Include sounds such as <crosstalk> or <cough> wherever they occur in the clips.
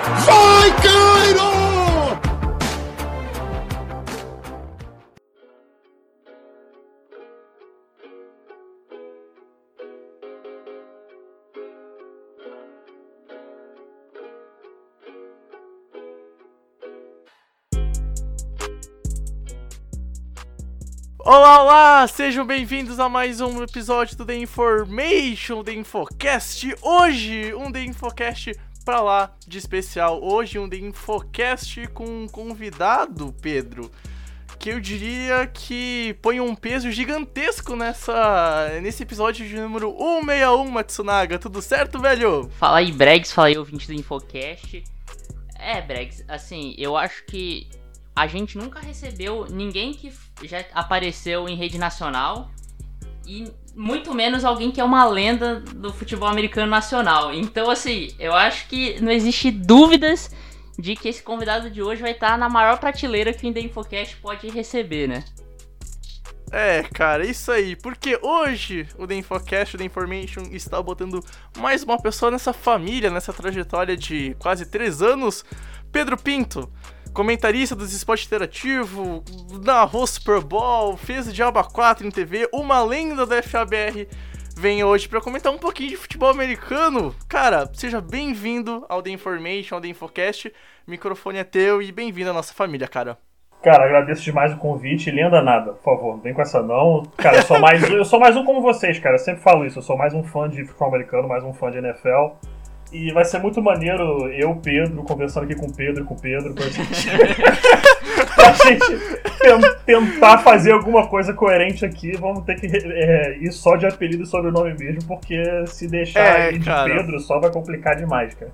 Vai, Cairo! Olá, olá! Sejam bem-vindos a mais um episódio do The Information, The Infocast. Hoje, um The Infocast pra lá de especial. Hoje, um The Infocast com um convidado, Pedro, que eu diria que põe um peso gigantesco nessa nesse episódio de número 161, Matsunaga. Tudo certo, velho? Fala aí, Bregs, fala aí, ouvinte do Infocast. É, Bregs, assim, eu acho que a gente nunca recebeu ninguém que já apareceu em rede nacional e muito menos alguém que é uma lenda do futebol americano nacional. Então, assim, eu acho que não existe dúvidas de que esse convidado de hoje vai estar na maior prateleira que o The Infocast pode receber, né? É, cara, isso aí. Porque hoje o The Infocast, o The Information, está botando mais uma pessoa nessa família, nessa trajetória de quase três anos. Pedro Pinto, comentarista dos esporte interativo, narrou Super Bowl, fez o Diaba 4 em TV, uma lenda da FABR. Vem hoje para comentar um pouquinho de futebol americano. Cara, seja bem-vindo ao The Information, ao The Infocast. Microfone é teu e bem-vindo à nossa família, cara. Cara, agradeço demais o convite. Lenda nada, por favor, não vem com essa não. Cara, eu sou mais, eu sou mais um como vocês, cara. Eu sempre falo isso. Eu sou mais um fã de futebol americano, mais um fã de NFL. E vai ser muito maneiro eu, Pedro, conversando aqui com o Pedro com o Pedro pra gente, <laughs> pra <laughs> gente ten- tentar fazer alguma coisa coerente aqui. Vamos ter que é, ir só de apelido e sobrenome mesmo, porque se deixar É, de cara. Pedro só vai complicar demais, cara.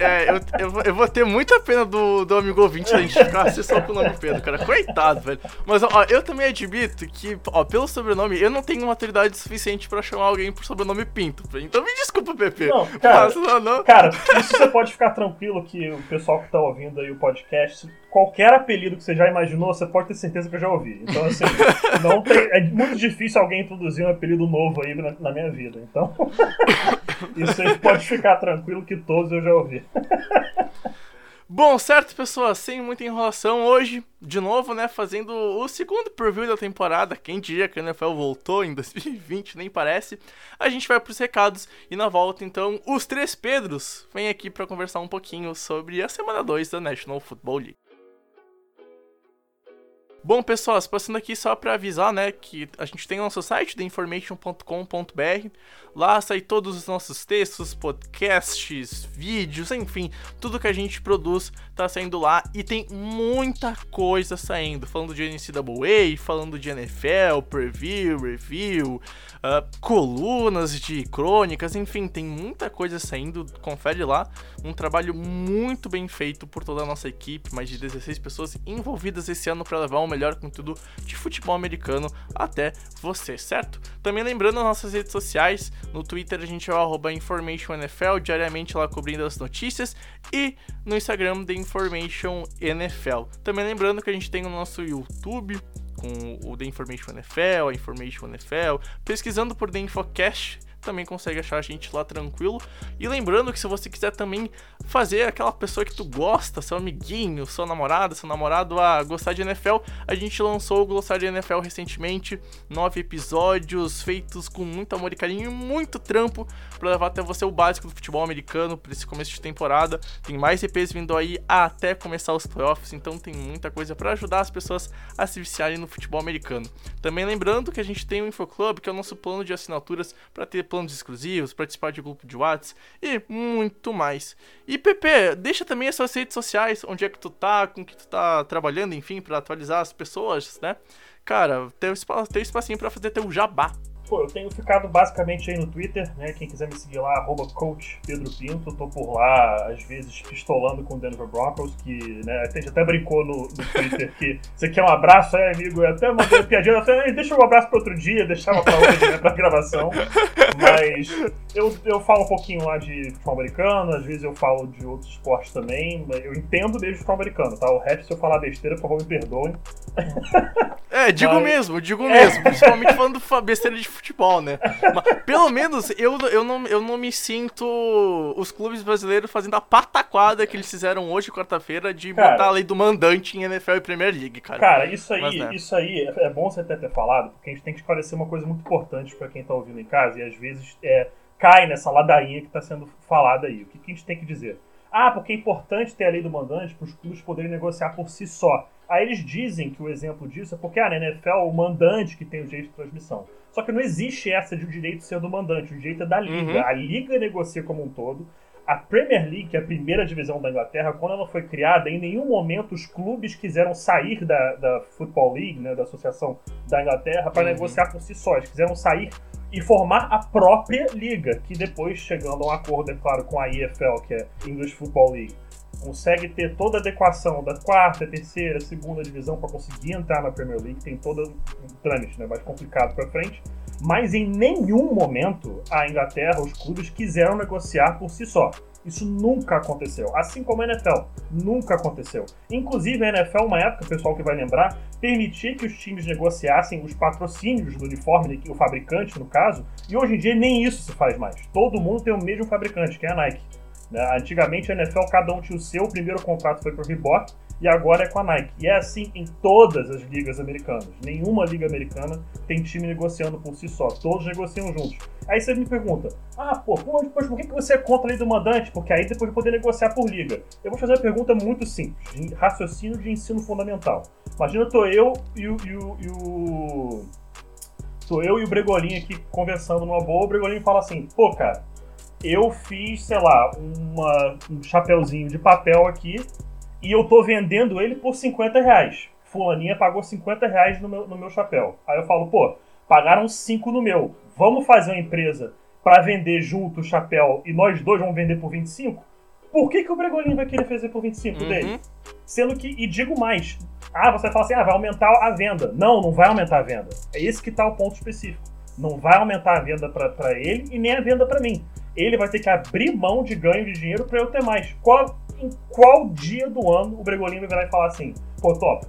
É, eu, eu, vou- eu vou ter muita pena do, do amigo ouvinte identificar-se só com o nome Pedro, cara. Coitado, velho. Mas, ó, eu também admito que, ó, pelo sobrenome, eu não tenho maturidade suficiente pra chamar alguém por sobrenome Pinto. Então me desculpa, Pepe. Não, cara, Mas, não, não. Cara, isso você pode ficar tranquilo que o pessoal que tá ouvindo aí o podcast, qualquer apelido que você já imaginou, você pode ter certeza que eu já ouvi. Então, assim, <laughs> não tem, é muito difícil alguém introduzir um apelido novo aí na, na minha vida. Então, <laughs> isso aí pode ficar tranquilo que todos eu já ouvi. <laughs> Bom, certo, pessoas, sem muita enrolação, hoje, de novo, né, fazendo o segundo preview da temporada, quem diria que a NFL voltou em 2020, nem parece, a gente vai pros recados e na volta, então, os três Pedros vêm aqui pra conversar um pouquinho sobre a semana 2 da National Football League. Bom, pessoal, passando aqui só para avisar, né, que a gente tem o nosso site, theinformation.com.br. Lá sai todos os nossos textos, podcasts, vídeos, enfim, tudo que a gente produz tá saindo lá e tem muita coisa saindo, falando de NCAA, falando de NFL, preview, review, ah, colunas de crônicas, enfim, tem muita coisa saindo, confere lá. Um trabalho muito bem feito por toda a nossa equipe, mais de 16 pessoas envolvidas esse ano para levar o melhor conteúdo de futebol americano até você, certo? Também lembrando as nossas redes sociais, no Twitter a gente é o arroba InformationNFL, diariamente lá cobrindo as notícias, e no Instagram The Information NFL. Também lembrando que a gente tem o nosso YouTube, com o The Information NFL, a Information NFL, pesquisando por The Infocast, também consegue achar a gente lá tranquilo. E lembrando que se você quiser também fazer aquela pessoa que tu gosta, seu amiguinho, sua namorada, seu namorado a gostar de NFL, a gente lançou o Glossário de NFL recentemente, nove episódios feitos com muito amor e carinho e muito trampo para levar até você o básico do futebol americano para esse começo de temporada. Tem mais EPs vindo aí até começar os playoffs, então tem muita coisa para ajudar as pessoas a se viciarem no futebol americano. Também lembrando que a gente tem o InfoClub, que é o nosso plano de assinaturas para ter planos exclusivos, participar de grupo de WhatsApp e muito mais. E PP, deixa também as suas redes sociais, onde é que tu tá, com que tu tá trabalhando, enfim, para atualizar as pessoas, né? Cara, teu, espa teu espacinho para fazer teu jabá. Pô, eu tenho ficado basicamente aí no Twitter, né? Quem quiser me seguir lá, arroba coach Pedro Pinto. Tô por lá, às vezes, pistolando com o Denver Broncos, que, né, a gente até brincou no, no Twitter que você quer um abraço, aí, amigo? Eu até mandei uma piadinha, até, deixa um abraço para outro dia, deixava pra hoje, né, pra gravação. Mas eu, eu falo um pouquinho lá de futebol americano, às vezes eu falo de outros esportes também. Eu entendo desde futebol americano, tá? O resto, se eu falar besteira, por favor, me perdoem. É, digo Mas- mesmo, digo mesmo. Principalmente falando fa- besteira de futebol, né? Mas, pelo menos eu, eu, não, eu não me sinto os clubes brasileiros fazendo a pataquada que eles fizeram hoje, quarta-feira, de Cara. botar a lei do mandante em NFL e Premier League, cara. Cara, isso aí, Mas, né. isso aí é é bom você até ter falado, porque a gente tem que esclarecer uma coisa muito importante pra quem tá ouvindo em casa e às vezes é, cai nessa ladainha que tá sendo falada aí. O que, que a gente tem que dizer? Ah, porque é importante ter a lei do mandante para os clubes poderem negociar por si só. Aí eles dizem que o exemplo disso é porque ah, na NFL é o mandante que tem o direito de transmissão. Só que não existe essa de o direito ser do mandante, o direito é da liga. Uhum. A liga negocia como um todo. A Premier League, que é a primeira divisão da Inglaterra, quando ela foi criada, em nenhum momento os clubes quiseram sair da, da Football League, né, da Associação da Inglaterra, para Uhum. negociar por si só. Eles quiseram sair e formar a própria liga, que depois, chegando a um acordo, é claro, com a EFL, que é English Football League, consegue ter toda a adequação da quarta, terceira, segunda divisão para conseguir entrar na Premier League, tem todo um trâmite né, mais complicado para frente. Mas em nenhum momento a Inglaterra, os clubes quiseram negociar por si só. Isso nunca aconteceu. Assim como a NFL, nunca aconteceu. Inclusive a NFL, uma época, o pessoal que vai lembrar, permitia que os times negociassem os patrocínios do uniforme, o fabricante no caso, e hoje em dia nem isso se faz mais. Todo mundo tem o mesmo fabricante, que é a Nike. Né? Antigamente a NFL, cada um tinha o seu, o primeiro contrato foi pro Reebok, e agora é com a Nike. E é assim em todas as ligas americanas. Nenhuma liga americana tem time negociando por si só. Todos negociam juntos. Aí você me pergunta: ah, pô, depois, por que que você é contra a lei do mandante? Porque aí depois de poder negociar por liga. Eu vou fazer uma pergunta muito simples, de raciocínio de ensino fundamental. Imagina, tô eu e o. E o, e o... Tô eu e o Bregolin aqui conversando numa boa, o Bregolin fala assim, pô, cara, eu fiz, sei lá, uma, um chapeuzinho de papel aqui e eu tô vendendo ele por 50 reais. Fulaninha pagou 50 reais no meu, no meu chapéu. Aí eu falo, pô, pagaram 5 no meu. Vamos fazer uma empresa pra vender junto o chapéu e nós dois vamos vender por 25? Por que, que o Bregolin vai querer fazer por 25 Uhum. dele? Sendo que, e digo mais, ah, você fala assim, ah, vai aumentar a venda. Não, não vai aumentar a venda. É esse que tá o ponto específico. Não vai aumentar a venda pra ele e nem a venda pra mim. Ele vai ter que abrir mão de ganho de dinheiro pra eu ter mais. Qual, em qual dia do ano o Bregolin vai virar e falar assim, pô, top?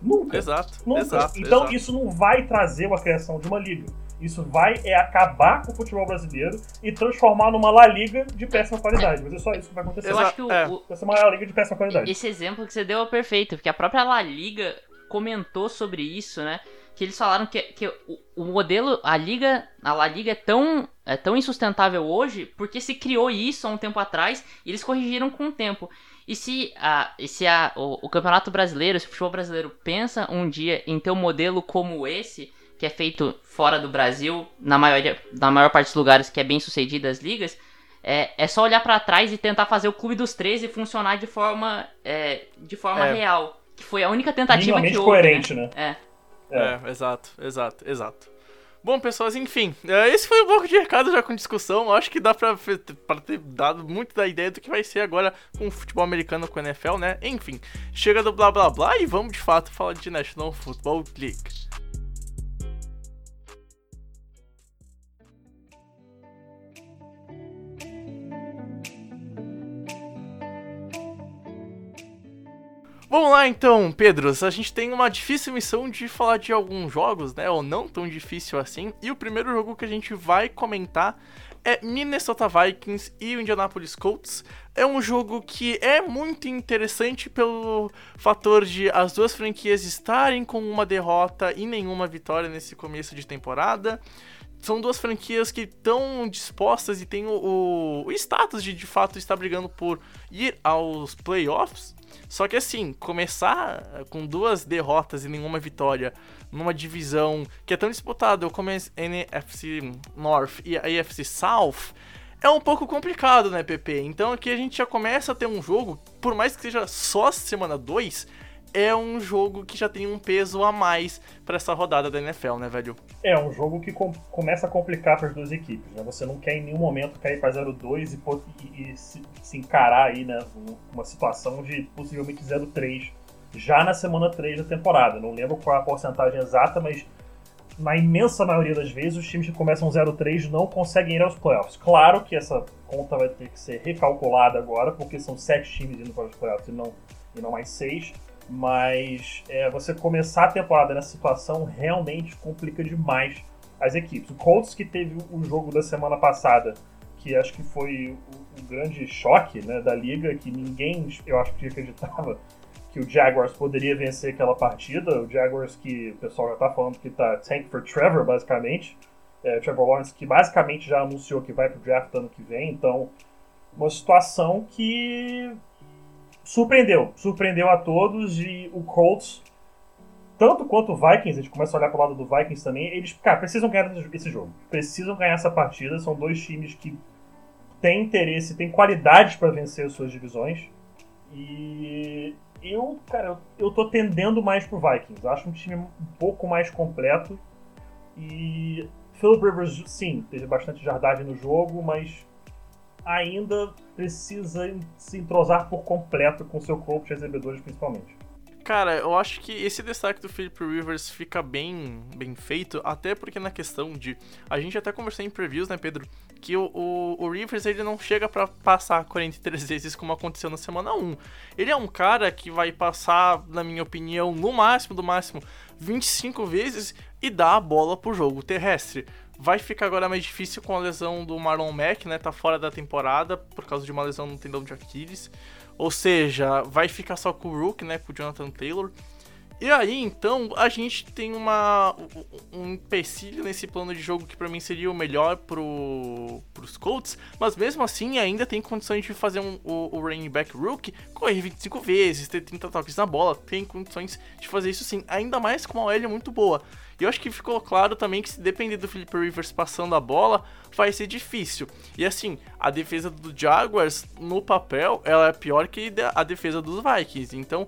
Nunca. Exato, Nunca. exato. então exato. isso não vai trazer uma criação de uma liga. Isso vai é acabar com o futebol brasileiro e transformar numa La Liga de péssima qualidade. Mas é só isso que vai acontecer. Eu acho que o- é. Vai ser uma La Liga de péssima qualidade. Esse exemplo que você deu é perfeito, porque a própria La Liga comentou sobre isso, né? Que eles falaram que, que o, o modelo, a liga, a La Liga é tão, é tão insustentável hoje porque se criou isso há um tempo atrás e eles corrigiram com o tempo. E se, a, e se a, o, o Campeonato Brasileiro, se o futebol brasileiro pensa um dia em ter um modelo como esse, que é feito fora do Brasil, na, maioria, na maior parte dos lugares que é bem sucedido as ligas, é, é só olhar pra trás e tentar fazer o Clube dos 13 funcionar de forma, é, de forma É. real. Que foi a única tentativa que houve. coerente, né? né? É. É, exato, exato, exato. Bom, pessoas, enfim, é, esse foi um pouco de recado já com discussão. Acho que dá pra, pra ter dado muito da ideia do que vai ser agora com o futebol americano com o NFL, né? Enfim, chega do blá blá blá e vamos de fato falar de National Football League. Vamos lá então, Pedros. A gente tem uma difícil missão de falar de alguns jogos, né? Ou não tão difícil assim. E o primeiro jogo que a gente vai comentar é Minnesota Vikings e o Indianapolis Colts. É um jogo que é muito interessante pelo fator de as duas franquias estarem com uma derrota e nenhuma vitória nesse começo de temporada. São duas franquias que estão dispostas e têm o, o status de de fato estar brigando por ir aos playoffs. Só que assim, começar com duas derrotas e nenhuma vitória numa divisão que é tão disputada como a NFC North e a AFC South é um pouco complicado, né, PP? Então aqui a gente já começa a ter um jogo, por mais que seja só semana 2, é um jogo que já tem um peso a mais para essa rodada da NFL, né, velho? É um jogo que com, começa a complicar para as duas equipes, né? Você não quer em nenhum momento cair para 0-2 e, e, e se, se, encarar aí, né, uma situação de possivelmente 0-3 já na semana 3 da temporada. Não lembro qual a porcentagem exata, mas na imensa maioria das vezes, os times que começam 0-3 não conseguem ir aos playoffs. Claro que essa conta vai ter que ser recalculada agora, porque são sete times indo para os playoffs e não, e não mais seis. Mas é, você começar a temporada nessa situação realmente complica demais as equipes. O Colts, que teve o jogo da semana passada, que acho que foi o, o grande choque né, da liga, que ninguém, eu acho que acreditava que o Jaguars poderia vencer aquela partida. O Jaguars que o pessoal já tá falando que tá tank for Trevor, basicamente. É, Trevor Lawrence que basicamente já anunciou que vai pro draft ano que vem. Então, uma situação que surpreendeu. Surpreendeu a todos e o Colts, tanto quanto o Vikings, a gente começa a olhar pro lado do Vikings também, eles, cara, precisam ganhar esse jogo. Precisam ganhar essa partida. São dois times que têm interesse, têm qualidades para vencer as suas divisões. E eu, cara, eu tô tendendo mais pro Vikings. Acho um time um pouco mais completo. E Philip Rivers, sim, teve bastante jardagem no jogo, mas ainda precisa se entrosar por completo com seu corpo de recebedores, principalmente. Cara, eu acho que esse destaque do Philip Rivers fica bem, bem feito, até porque na questão de. A gente até conversou em previews, né, Pedro? Que o, o, o Rivers ele não chega para passar 43 vezes como aconteceu na semana 1. Ele é um cara que vai passar, na minha opinião, no máximo, do máximo, 25 vezes e dar a bola pro jogo terrestre. Vai ficar agora mais difícil com a lesão do Marlon Mack, né? Tá fora da temporada por causa de uma lesão no tendão de Aquiles. Ou seja, vai ficar só com o Rook, né? Com o Jonathan Taylor. E aí, então, a gente tem uma, um empecilho nesse plano de jogo que para mim seria o melhor pro, pros Colts, mas mesmo assim ainda tem condições de fazer um, o, o running back Rook correr 25 vezes, ter 30 toques na bola, tem condições de fazer isso sim, ainda mais com uma OL muito boa. E eu acho que ficou claro também que se depender do Philip Rivers passando a bola, vai ser difícil. E assim, a defesa do Jaguars, no papel, ela é pior que a defesa dos Vikings. Então,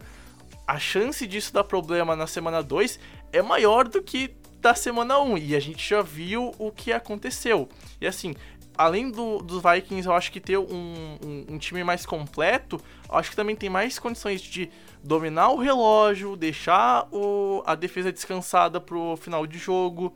a chance disso dar problema na semana 2 é maior do que da semana 1. Um, e a gente já viu o que aconteceu. E assim, além do, dos Vikings, eu acho que ter um, um, um, time mais completo, eu acho que também tem mais condições de dominar o relógio, deixar o, a defesa descansada pro final de jogo,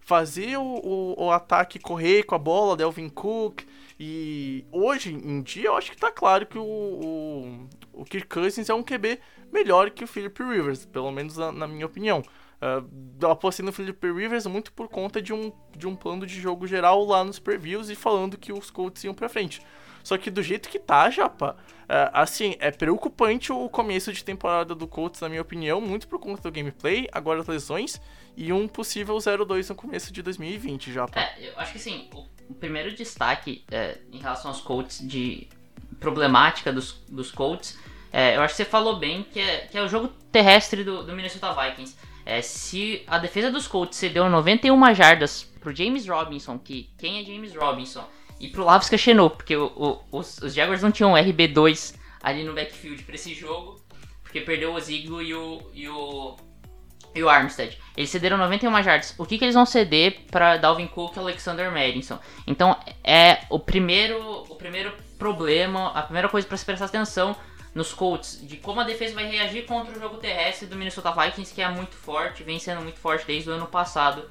fazer o, o, o ataque correr com a bola, Delvin Cook. E hoje em dia eu acho que tá claro que o, o, o Kirk Cousins é um QB melhor que o Philip Rivers, pelo menos na, na minha opinião. Uh, apostei no Philip Rivers muito por conta de um, de um plano de jogo geral lá nos previews e falando que os Colts iam pra frente. Só que do jeito que tá, Japa, uh, assim, é preocupante o começo de temporada do Colts, na minha opinião, muito por conta do gameplay, agora as lesões e um possível 0-2 no começo de 2020, Japa. É, eu acho que assim, o, o primeiro destaque é, em relação aos Colts de problemática dos, dos Colts, é, eu acho que você falou bem que é, que é o jogo terrestre do, do Minnesota Vikings. É, se a defesa dos Colts cedeu 91 jardas pro James Robinson, que quem é James Robinson, e pro Lavisca Chenot, porque o, o, os, os, Jaguars não tinham RB2 ali no backfield para esse jogo, porque perdeu o Ziggler e o, e o, e o Armstead. Eles cederam 91 jardas. O que, que eles vão ceder para Dalvin Cook e Alexander Madison? Então é o primeiro, o primeiro problema, a primeira coisa para se prestar atenção nos Colts de como a defesa vai reagir contra o jogo terrestre do Minnesota Vikings, que é muito forte, vem sendo muito forte desde o ano passado.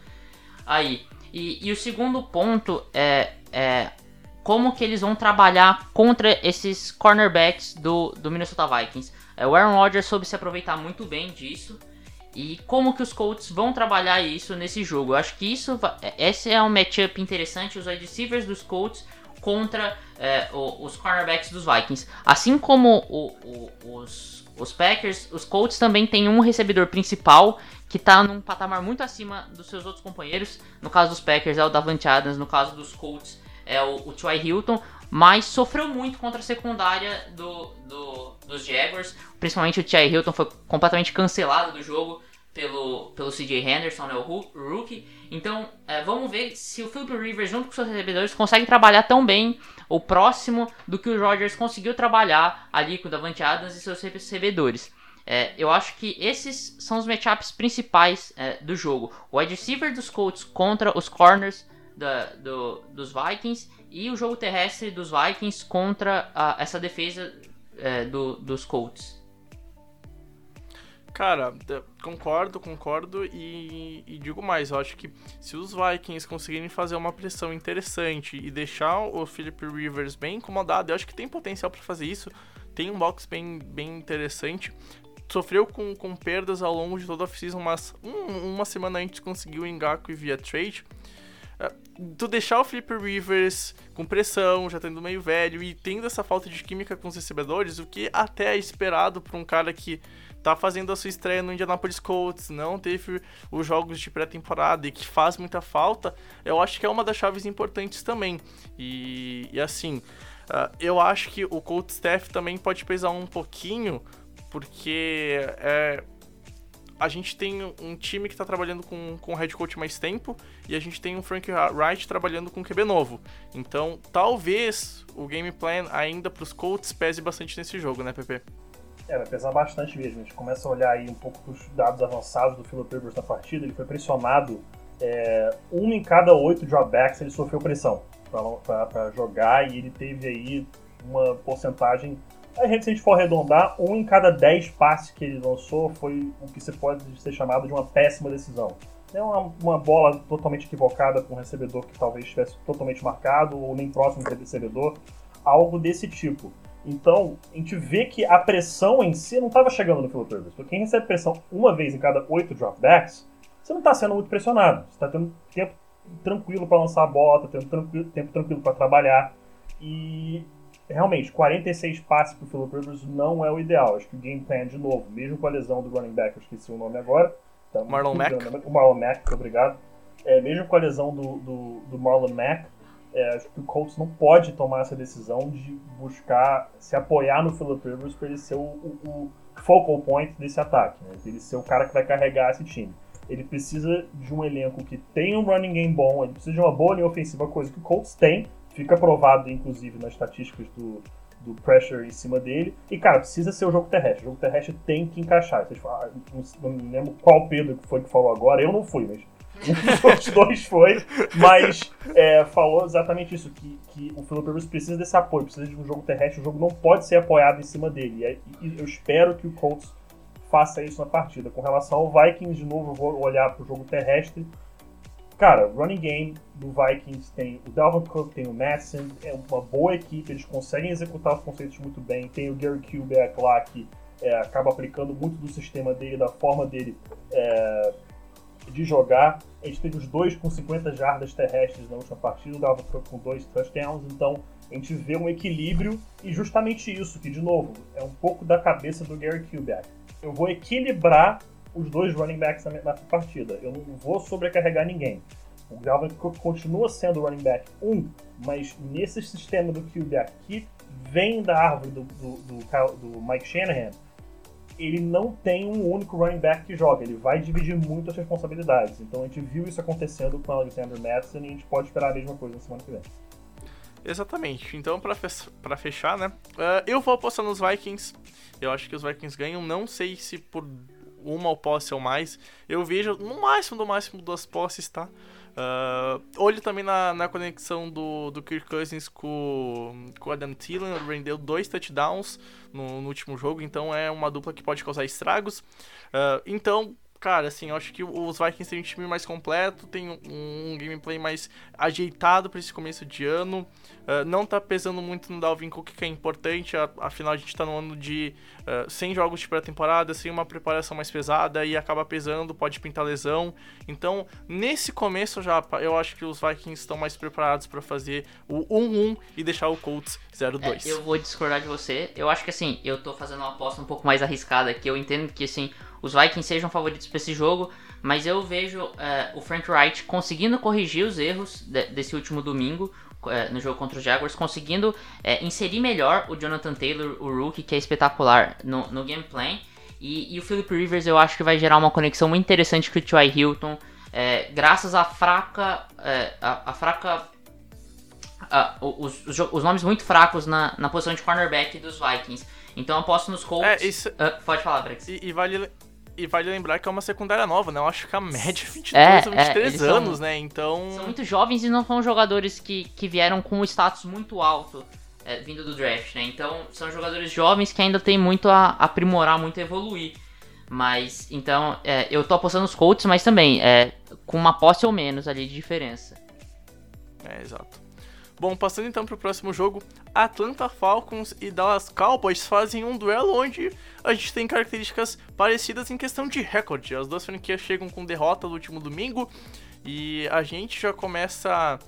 Aí. E, e o segundo ponto é, é como que eles vão trabalhar contra esses cornerbacks do, do Minnesota Vikings. É, o Aaron Rodgers soube se aproveitar muito bem disso. E como que os Colts vão trabalhar isso nesse jogo? Eu acho que isso, esse é um matchup interessante. Os wide receivers dos Colts contra é, os cornerbacks dos Vikings. Assim como o, o, os, os Packers, os Colts também têm um recebedor principal que está num patamar muito acima dos seus outros companheiros. No caso dos Packers é o Davante Adams, no caso dos Colts é o, o Troy Hilton, mas sofreu muito contra a secundária do, do, dos Jaguars. Principalmente o Troy Hilton foi completamente cancelado do jogo pelo, pelo CJ Henderson, né, o rookie. Então, é, vamos ver se o Philip Rivers, junto com seus recebedores, consegue trabalhar tão bem ou próximo do que o Rodgers conseguiu trabalhar ali com o Davante Adams e seus recebedores. É, eu acho que esses são os matchups principais é, do jogo. O wide receiver dos Colts contra os corners da, do, dos Vikings e o jogo terrestre dos Vikings contra a, essa defesa é, do, dos Colts. Cara, concordo, concordo e, e, digo mais, eu acho que se os Vikings conseguirem fazer uma pressão interessante e deixar o Philip Rivers bem incomodado, eu acho que tem potencial para fazer isso, tem um box bem, bem interessante, sofreu com, com perdas ao longo de toda a off-season, mas um, uma semana antes conseguiu o Ngaku via trade, tu deixar o Philip Rivers com pressão, já tendo meio velho e tendo essa falta de química com os recebedores, o que até é esperado para um cara que tá fazendo a sua estreia no Indianapolis Colts, não teve os jogos de pré-temporada e que faz muita falta, eu acho que é uma das chaves importantes também. E, e assim, uh, eu acho que o Colts staff também pode pesar um pouquinho, porque é, a gente tem um time que está trabalhando com, com o head coach mais tempo e a gente tem um Frank Wright trabalhando com QB novo. Então, talvez o game plan ainda para os Colts pese bastante nesse jogo, né, Pepe? É, vai pesar bastante mesmo. A gente começa a olhar aí um pouco dos dados avançados do Philip Rivers na partida. Ele foi pressionado é, um em cada oito dropbacks ele sofreu pressão para jogar e ele teve aí uma porcentagem. Se a gente for arredondar, um em cada dez passes que ele lançou foi o que se pode ser chamado de uma péssima decisão. É uma, uma bola totalmente equivocada para um recebedor que talvez estivesse totalmente marcado ou nem próximo do recebedor, algo desse tipo. Então, a gente vê que a pressão em si não estava chegando no Philip Rivers. Porque quem recebe pressão uma vez em cada oito dropbacks, você não está sendo muito pressionado. Você está tendo tempo tranquilo para lançar a bola, está tendo tranquilo, tempo tranquilo para trabalhar. E realmente, 46 passes para o Philip Rivers não é o ideal. Acho que o game plan, de novo, mesmo com a lesão do running back, eu esqueci o nome agora. Tá Marlon Mack. O Marlon Mack, obrigado. É, mesmo com a lesão do, do, do Marlon Mack, é, acho que o Colts não pode tomar essa decisão de buscar se apoiar no Philip Rivers para ele ser o, o, o, focal point desse ataque, né? ele ser o cara que vai carregar esse time. Ele precisa de um elenco que tenha um running game bom, ele precisa de uma boa linha ofensiva, coisa que o Colts tem, fica provado inclusive nas estatísticas do, do pressure em cima dele. E, cara, precisa ser o jogo terrestre. O jogo terrestre tem que encaixar. Vocês falam, ah, não, não lembro qual Pedro foi que falou agora, eu não fui, mas dos <laughs> dois foi, mas é, falou exatamente isso, que, que o Philip Rivers precisa desse apoio, precisa de um jogo terrestre, o jogo não pode ser apoiado em cima dele. E, e eu espero que o Colts faça isso na partida. Com relação ao Vikings, de novo, eu vou olhar para o jogo terrestre. Cara, running game do Vikings tem o Dalvin Cook, tem o Madison, é uma boa equipe, eles conseguem executar os conceitos muito bem. Tem o Gary Kubiak lá que é, acaba aplicando muito do sistema dele, da forma dele é, de jogar. A gente teve os dois com 50 jardas terrestres na última partida, o Dalvin Cook com dois touchdowns, então a gente vê um equilíbrio e justamente isso, que de novo, é um pouco da cabeça do Gary Kubiak. Eu vou equilibrar os dois running backs na, partida, eu não vou sobrecarregar ninguém. O Dalvin continua sendo running back 1, um, mas nesse sistema do Kubiak que vem da árvore do, do, do, do Mike Shanahan, ele não tem um único running back que joga, ele vai dividir muito as responsabilidades. Então a gente viu isso acontecendo com o Alexander Madison e a gente pode esperar a mesma coisa na semana que vem. Exatamente. Então, para fechar, né? Uh, eu vou apostar nos Vikings. Eu acho que os Vikings ganham. Não sei se por uma posse ou mais. Eu vejo no máximo, no máximo duas posses, tá? Uh, olho também na, na conexão do, do Kirk Cousins com, com o Adam Thielen, ele rendeu dois touchdowns no, no, último jogo, então é uma dupla que pode causar estragos. Uh, então, cara, assim, eu acho que os Vikings têm um time mais completo, tem um, um gameplay mais ajeitado para esse começo de ano. Uh, não tá pesando muito no Dalvin Cook, que é importante, afinal a gente tá no ano de uh, 100 jogos de pré-temporada, sem uma preparação mais pesada e acaba pesando, pode pintar lesão. Então, nesse começo já, eu acho que os Vikings estão mais preparados para fazer o 1-1 e deixar o Colts 0-2. É, eu vou discordar de você. Eu acho que assim, eu tô fazendo uma aposta um pouco mais arriscada, que eu entendo que assim, os Vikings sejam favoritos para esse jogo, mas eu vejo uh, o Frank Wright conseguindo corrigir os erros de, desse último domingo é, no jogo contra os Jaguars, conseguindo é, inserir melhor o Jonathan Taylor, o rookie, que é espetacular no, no gameplay. E, e, o Philip Rivers eu acho que vai gerar uma conexão muito interessante com o T.Y. Hilton, graças à fraca, a, a, fraca os, os, os, nomes muito fracos na, na posição de cornerback dos Vikings. Então eu aposto nos Colts. É, isso... Uh, pode falar, Brex. E, e, vale, e vale lembrar que é uma secundária nova, né? Eu acho que a média é 22 é, ou 23 é, anos, são, né? Então. São muito jovens e não são jogadores que, que vieram com um status muito alto é, vindo do draft, né? Então são jogadores jovens que ainda tem muito a aprimorar, muito a evoluir. Mas, então, é, eu tô apostando nos Colts, mas também é, com uma posse ou menos ali de diferença. É, exato. Bom, passando então para o próximo jogo, Atlanta Falcons e Dallas Cowboys fazem um duelo onde a gente tem características parecidas em questão de recorde. As duas franquias chegam com derrota no último domingo e a gente já começa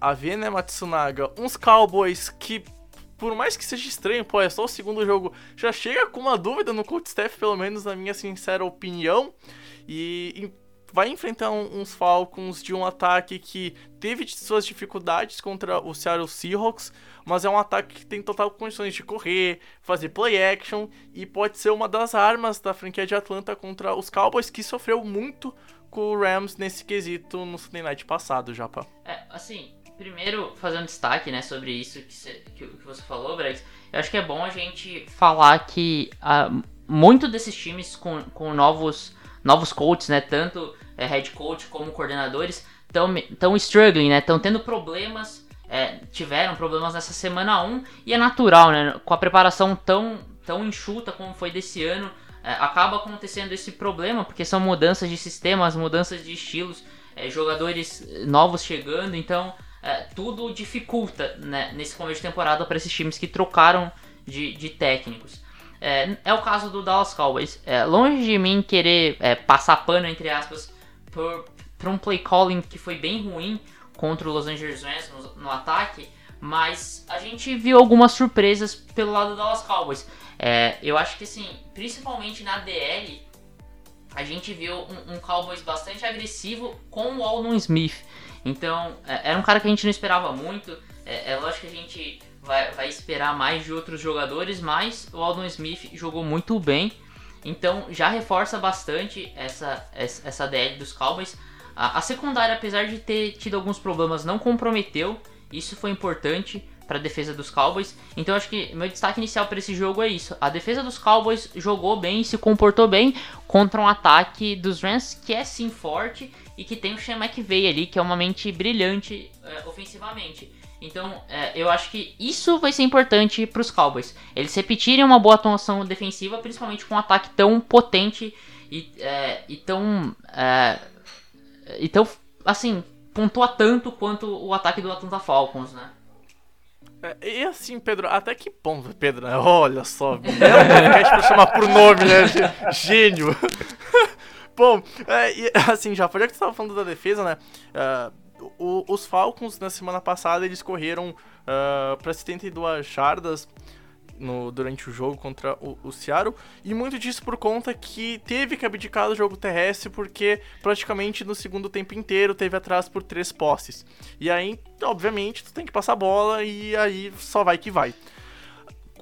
a ver, né, Matsunaga, uns Cowboys que por mais que seja estranho, pô, é só o segundo jogo, já chega com uma dúvida no coach staff, pelo menos na minha sincera opinião. E vai enfrentar uns Falcons de um ataque que teve suas dificuldades contra o Seattle Seahawks, mas é um ataque que tem total condições de correr, fazer play action e pode ser uma das armas da franquia de Atlanta contra os Cowboys, que sofreu muito com o Rams nesse quesito no Sunday Night passado, Japa. É, assim, primeiro fazendo destaque, né, sobre isso que, cê, que, que você falou, Brex, eu acho que é bom a gente falar que uh, muito desses times com, com novos novos coaches, né, tanto é, head coach como coordenadores, estão struggling, né? Estão tendo problemas, é, tiveram problemas nessa semana 1 e é natural, né? Com a preparação tão, tão enxuta como foi desse ano, é, acaba acontecendo esse problema, porque são mudanças de sistemas, mudanças de estilos, é, jogadores novos chegando, então é, tudo dificulta né, nesse começo de temporada para esses times que trocaram de, de técnicos. É, é, o caso do Dallas Cowboys. É, longe de mim querer passar pano, entre aspas, por, por um play calling que foi bem ruim contra o Los Angeles Rams no, no ataque, mas a gente viu algumas surpresas pelo lado do Dallas Cowboys. É, eu acho que assim, principalmente na DL, a gente viu um, um Cowboys bastante agressivo com o Aldon Smith. Então, é, era um cara que a gente não esperava muito. É, é lógico que a gente vai, vai esperar mais de outros jogadores, mas o Aldon Smith jogou muito bem. Então já reforça bastante essa, essa DL dos Cowboys. A, a secundária, apesar de ter tido alguns problemas, não comprometeu. Isso foi importante para a defesa dos Cowboys. Então acho que meu destaque inicial para esse jogo é isso. A defesa dos Cowboys jogou bem, se comportou bem contra um ataque dos Rams que é sim forte e que tem o Sean McVay ali, que é uma mente brilhante é, ofensivamente. Então, é, eu acho que isso vai ser importante para os Cowboys. Eles repetirem uma boa atuação defensiva, principalmente com um ataque tão potente e, é, e tão. É, e tão, assim, pontua tanto quanto o ataque do Atlanta Falcons, né? É, e assim, Pedro, até que ponto, Pedro? Né? Olha só, é um podcast chamar por nome, né? Gênio. <laughs> Bom, é, e, assim, já, já que você tava falando da defesa, né? Uh, o, os Falcons na semana passada eles correram uh, para 72 jardas no, durante o jogo contra o, o Seattle, e muito disso por conta que teve que abdicar do jogo terrestre, porque praticamente no segundo tempo inteiro teve atrás por três posses. E aí, obviamente, tu tem que passar a bola e aí só vai que vai.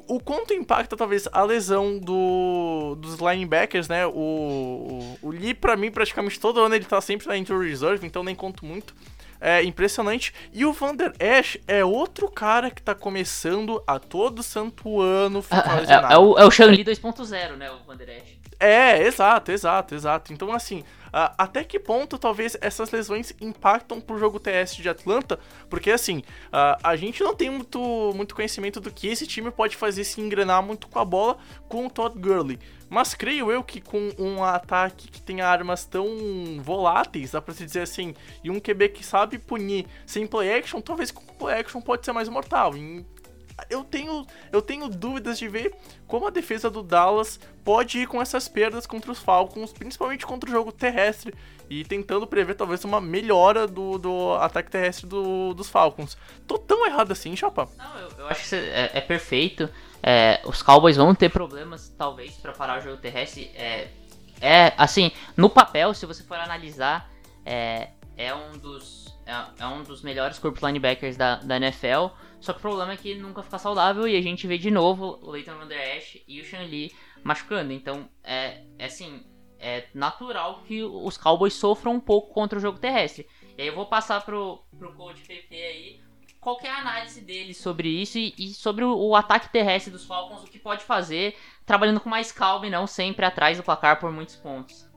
O quanto impacta talvez a lesão do, dos linebackers, né? O, o, o Lee, pra mim, praticamente todo ano ele tá sempre na injury reserve, então nem conto muito é impressionante. E o Vander Ash é outro cara que tá começando a todo santo ano ficar é, é, o, é o Shang-Li 2.0, né, o Vander Ash. É, exato, exato, exato. Então, assim, uh, até que ponto talvez essas lesões impactam pro jogo TS de Atlanta? Porque, assim, uh, a gente não tem muito, muito conhecimento do que esse time pode fazer se engrenar muito com a bola com o Todd Gurley. Mas creio eu que com um ataque que tem armas tão voláteis, dá pra se dizer assim, e um QB que sabe punir sem play action, talvez com play action pode ser mais mortal. Eu tenho, eu tenho dúvidas de ver como a defesa do Dallas pode ir com essas perdas contra os Falcons, principalmente contra o jogo terrestre, e tentando prever talvez uma melhora do, do ataque terrestre do, dos Falcons. Tô tão errado assim, Chapa? Não, eu, eu acho que é, é perfeito. É, os Cowboys vão ter problemas, talvez, para parar o jogo terrestre. É, é, assim, no papel, se você for analisar, é, é um dos é, é, um dos melhores corpos linebackers da, da NFL. Só que o problema é que ele nunca fica saudável e a gente vê de novo o Leighton Van Der e o Sean Lee machucando. Então, é, é assim, é natural que os Cowboys sofram um pouco contra o jogo terrestre. E aí eu vou passar pro, pro coach PP aí qualquer análise dele sobre isso e, e sobre o, o, ataque terrestre dos Falcons, o que pode fazer, trabalhando com mais calma e não sempre atrás do placar por muitos pontos.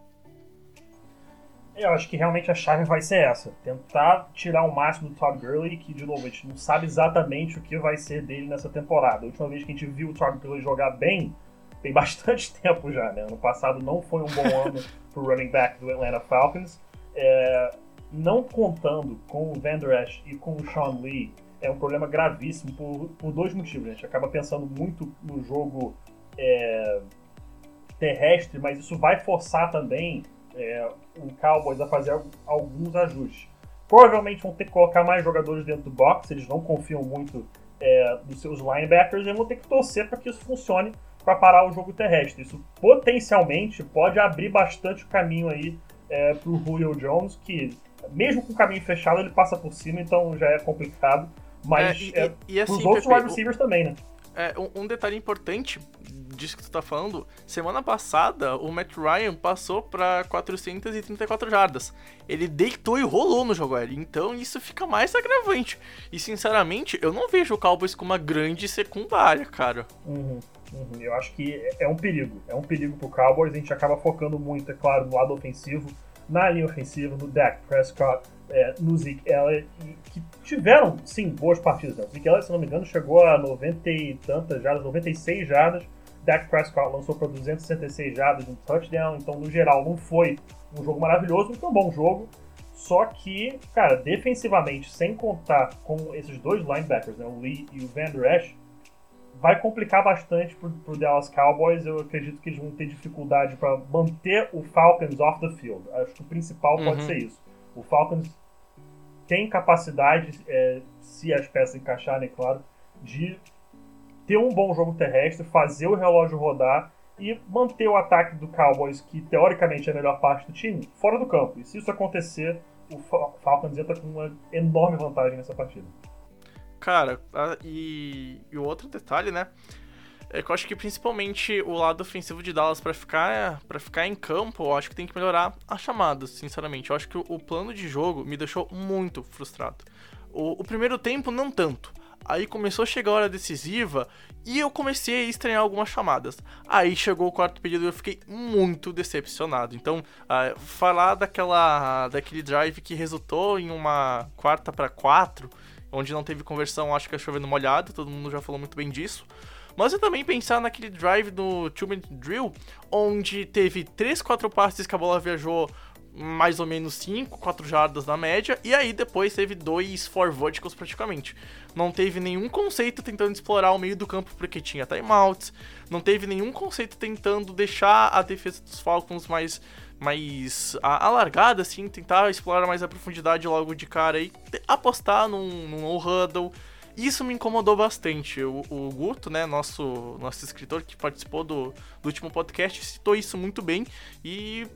Eu acho que realmente a chave vai ser essa. Tentar tirar o máximo do Todd Gurley, que de novo a gente não sabe exatamente o que vai ser dele nessa temporada. A última vez que a gente viu o Todd Gurley jogar bem, tem <laughs> bastante tempo já, né? Ano passado não foi um bom ano pro running back do Atlanta Falcons. É, não contando com o Van Der Esch e com o Sean Lee é um problema gravíssimo por, por dois motivos. A gente acaba pensando muito no jogo é, terrestre, mas isso vai forçar também é, o Cowboys a fazer alguns ajustes. Provavelmente vão ter que colocar mais jogadores dentro do box, eles não confiam muito é, dos seus linebackers e vão ter que torcer para que isso funcione para parar o jogo terrestre. Isso potencialmente pode abrir bastante o caminho aí é, para o Julio Jones, que mesmo com o caminho fechado ele passa por cima, então já é complicado. Mas é, e, é, e, e assim, os outros Pepe, wide receivers o, também, né? É, um, um detalhe importante disso que tu tá falando, semana passada o Matt Ryan passou para 434 jardas. Ele deitou e rolou no jogo aéreo, então isso fica mais agravante. E sinceramente, eu não vejo o Cowboys com uma grande secundária, cara. Uhum, uhum. Eu acho que é um perigo. É um perigo pro Cowboys. A gente acaba focando muito, é claro, no lado ofensivo, na linha ofensiva, no Dak Prescott, é, no Zeke Elliott, que tiveram, sim, boas partidas. Né? O Zeke Elliott, se não me engano, chegou a 90 e tantas jardas, 96 jardas Dak Prescott lançou para 266 jardas, um touchdown, então no geral não foi um jogo maravilhoso, foi um bom jogo. Só que, cara, defensivamente, sem contar com esses dois linebackers, né, o Lee e o Van Der Esch, vai complicar bastante pro, pro Dallas Cowboys. Eu acredito que eles vão ter dificuldade para manter o Falcons off the field. Acho que o principal uhum. pode ser isso. O Falcons tem capacidade, é, se as peças encaixarem, claro, de ter um bom jogo terrestre, fazer o relógio rodar e manter o ataque do Cowboys, que teoricamente é a melhor parte do time, fora do campo. E se isso acontecer, o Falcons entra com uma enorme vantagem nessa partida. Cara, e, o outro detalhe, né? É que eu acho que principalmente o lado ofensivo de Dallas para ficar para ficar em campo, eu acho que tem que melhorar as chamadas, sinceramente. Eu acho que o, o plano de jogo me deixou muito frustrado. O, o primeiro tempo não tanto. Aí começou a chegar a hora decisiva e eu comecei a estranhar algumas chamadas. Aí chegou o quarto período e eu fiquei muito decepcionado. Então, uh, falar daquela daquele drive que resultou em uma quarta para quatro, onde não teve conversão, acho que é chovendo molhado, todo mundo já falou muito bem disso. Mas eu também pensar naquele drive do Two Minute Drill, onde teve 3, 4 passes que a bola viajou mais ou menos 5, 4 jardas na média, e aí depois teve dois four verticals praticamente. Não teve nenhum conceito tentando explorar o meio do campo porque tinha timeouts, não teve nenhum conceito tentando deixar a defesa dos Falcons mais mais alargada, assim, tentar explorar mais a profundidade logo de cara e apostar num, num huddle. Isso me incomodou bastante. O, o, Guto, né, nosso, nosso escritor que participou do, do último podcast, citou isso muito bem e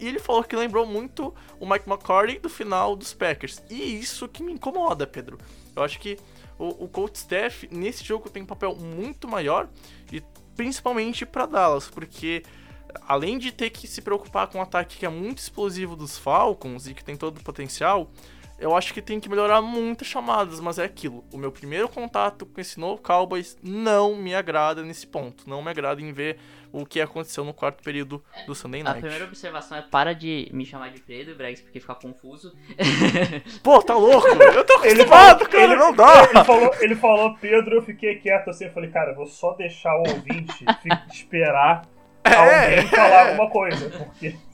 e ele falou que lembrou muito o Mike McCarthy do final dos Packers. E isso que me incomoda, Pedro. Eu acho que o, o coach staff nesse jogo tem um papel muito maior e principalmente para Dallas, porque além de ter que se preocupar com um ataque que é muito explosivo dos Falcons e que tem todo o potencial, eu acho que tem que melhorar muitas chamadas, mas é aquilo. O meu primeiro contato com esse novo Cowboys não me agrada nesse ponto. Não me agrada em ver o que aconteceu no quarto período do Sunday Night. A primeira observação é para de me chamar de Pedro, Bregs, porque fica confuso. <laughs> Pô, tá louco? Eu tô acostumado, ele, cara, ele, não dá. Ele falou, ele falou Pedro, eu fiquei quieto assim, eu falei, cara, vou só deixar o ouvinte <laughs> esperar é, alguém falar é. alguma coisa, porque...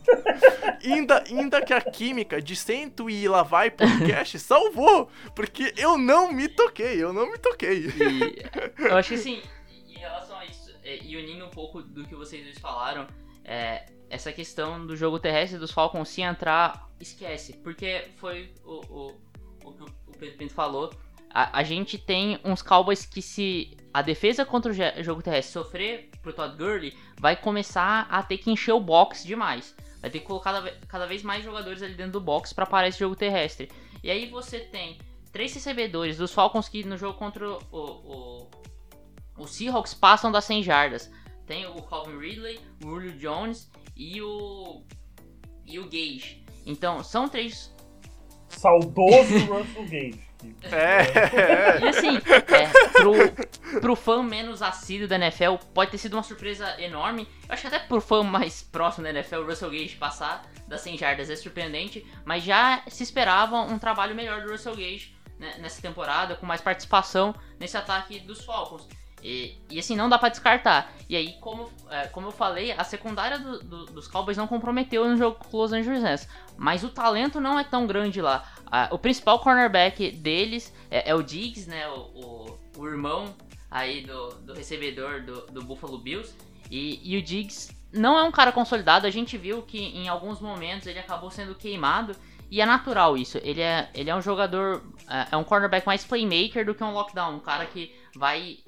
ainda, ainda que a química de Sento e lá vai podcast <laughs> salvou, porque eu não me toquei, eu não me toquei. E, eu acho que assim, em relação a isso, é, e unindo um pouco do que vocês dois falaram, é, essa questão do jogo terrestre dos Falcons se entrar, esquece, porque foi o, o, o que o Pedro Pinto falou. A, a gente tem uns Cowboys que se a defesa contra o jogo terrestre sofrer pro Todd Gurley, vai começar a ter que encher o box demais. Vai ter que colocar cada vez mais jogadores ali dentro do box para parar esse jogo terrestre. E aí você tem três recebedores dos Falcons que no jogo contra o, o, o Seahawks passam das 100 jardas. Tem o Calvin Ridley, o Julio Jones e o e o Gage. Então, são três saudoso <laughs> Russell Gage. Aqui. É, E assim, é, pro, pro fã menos assíduo da NFL, pode ter sido uma surpresa enorme. Eu acho que até pro fã mais próximo da NFL, o Russell Gage passar das 100 jardas é surpreendente, mas já se esperava um trabalho melhor do Russell Gage né, nessa temporada, com mais participação nesse ataque dos Falcons. E, e, assim, não dá pra descartar. E aí, como, é, como eu falei, a secundária do, do, dos Cowboys não comprometeu no jogo com os Los Angeles Rams. Mas o talento não é tão grande lá. Ah, o principal cornerback deles é, é o Diggs, né? O, o, o, irmão aí do, do recebedor do, do Buffalo Bills. E, e o Diggs não é um cara consolidado. A gente viu que em alguns momentos ele acabou sendo queimado. E é natural isso. Ele é, ele é um jogador. É, é um cornerback mais playmaker do que um lockdown. Um cara que vai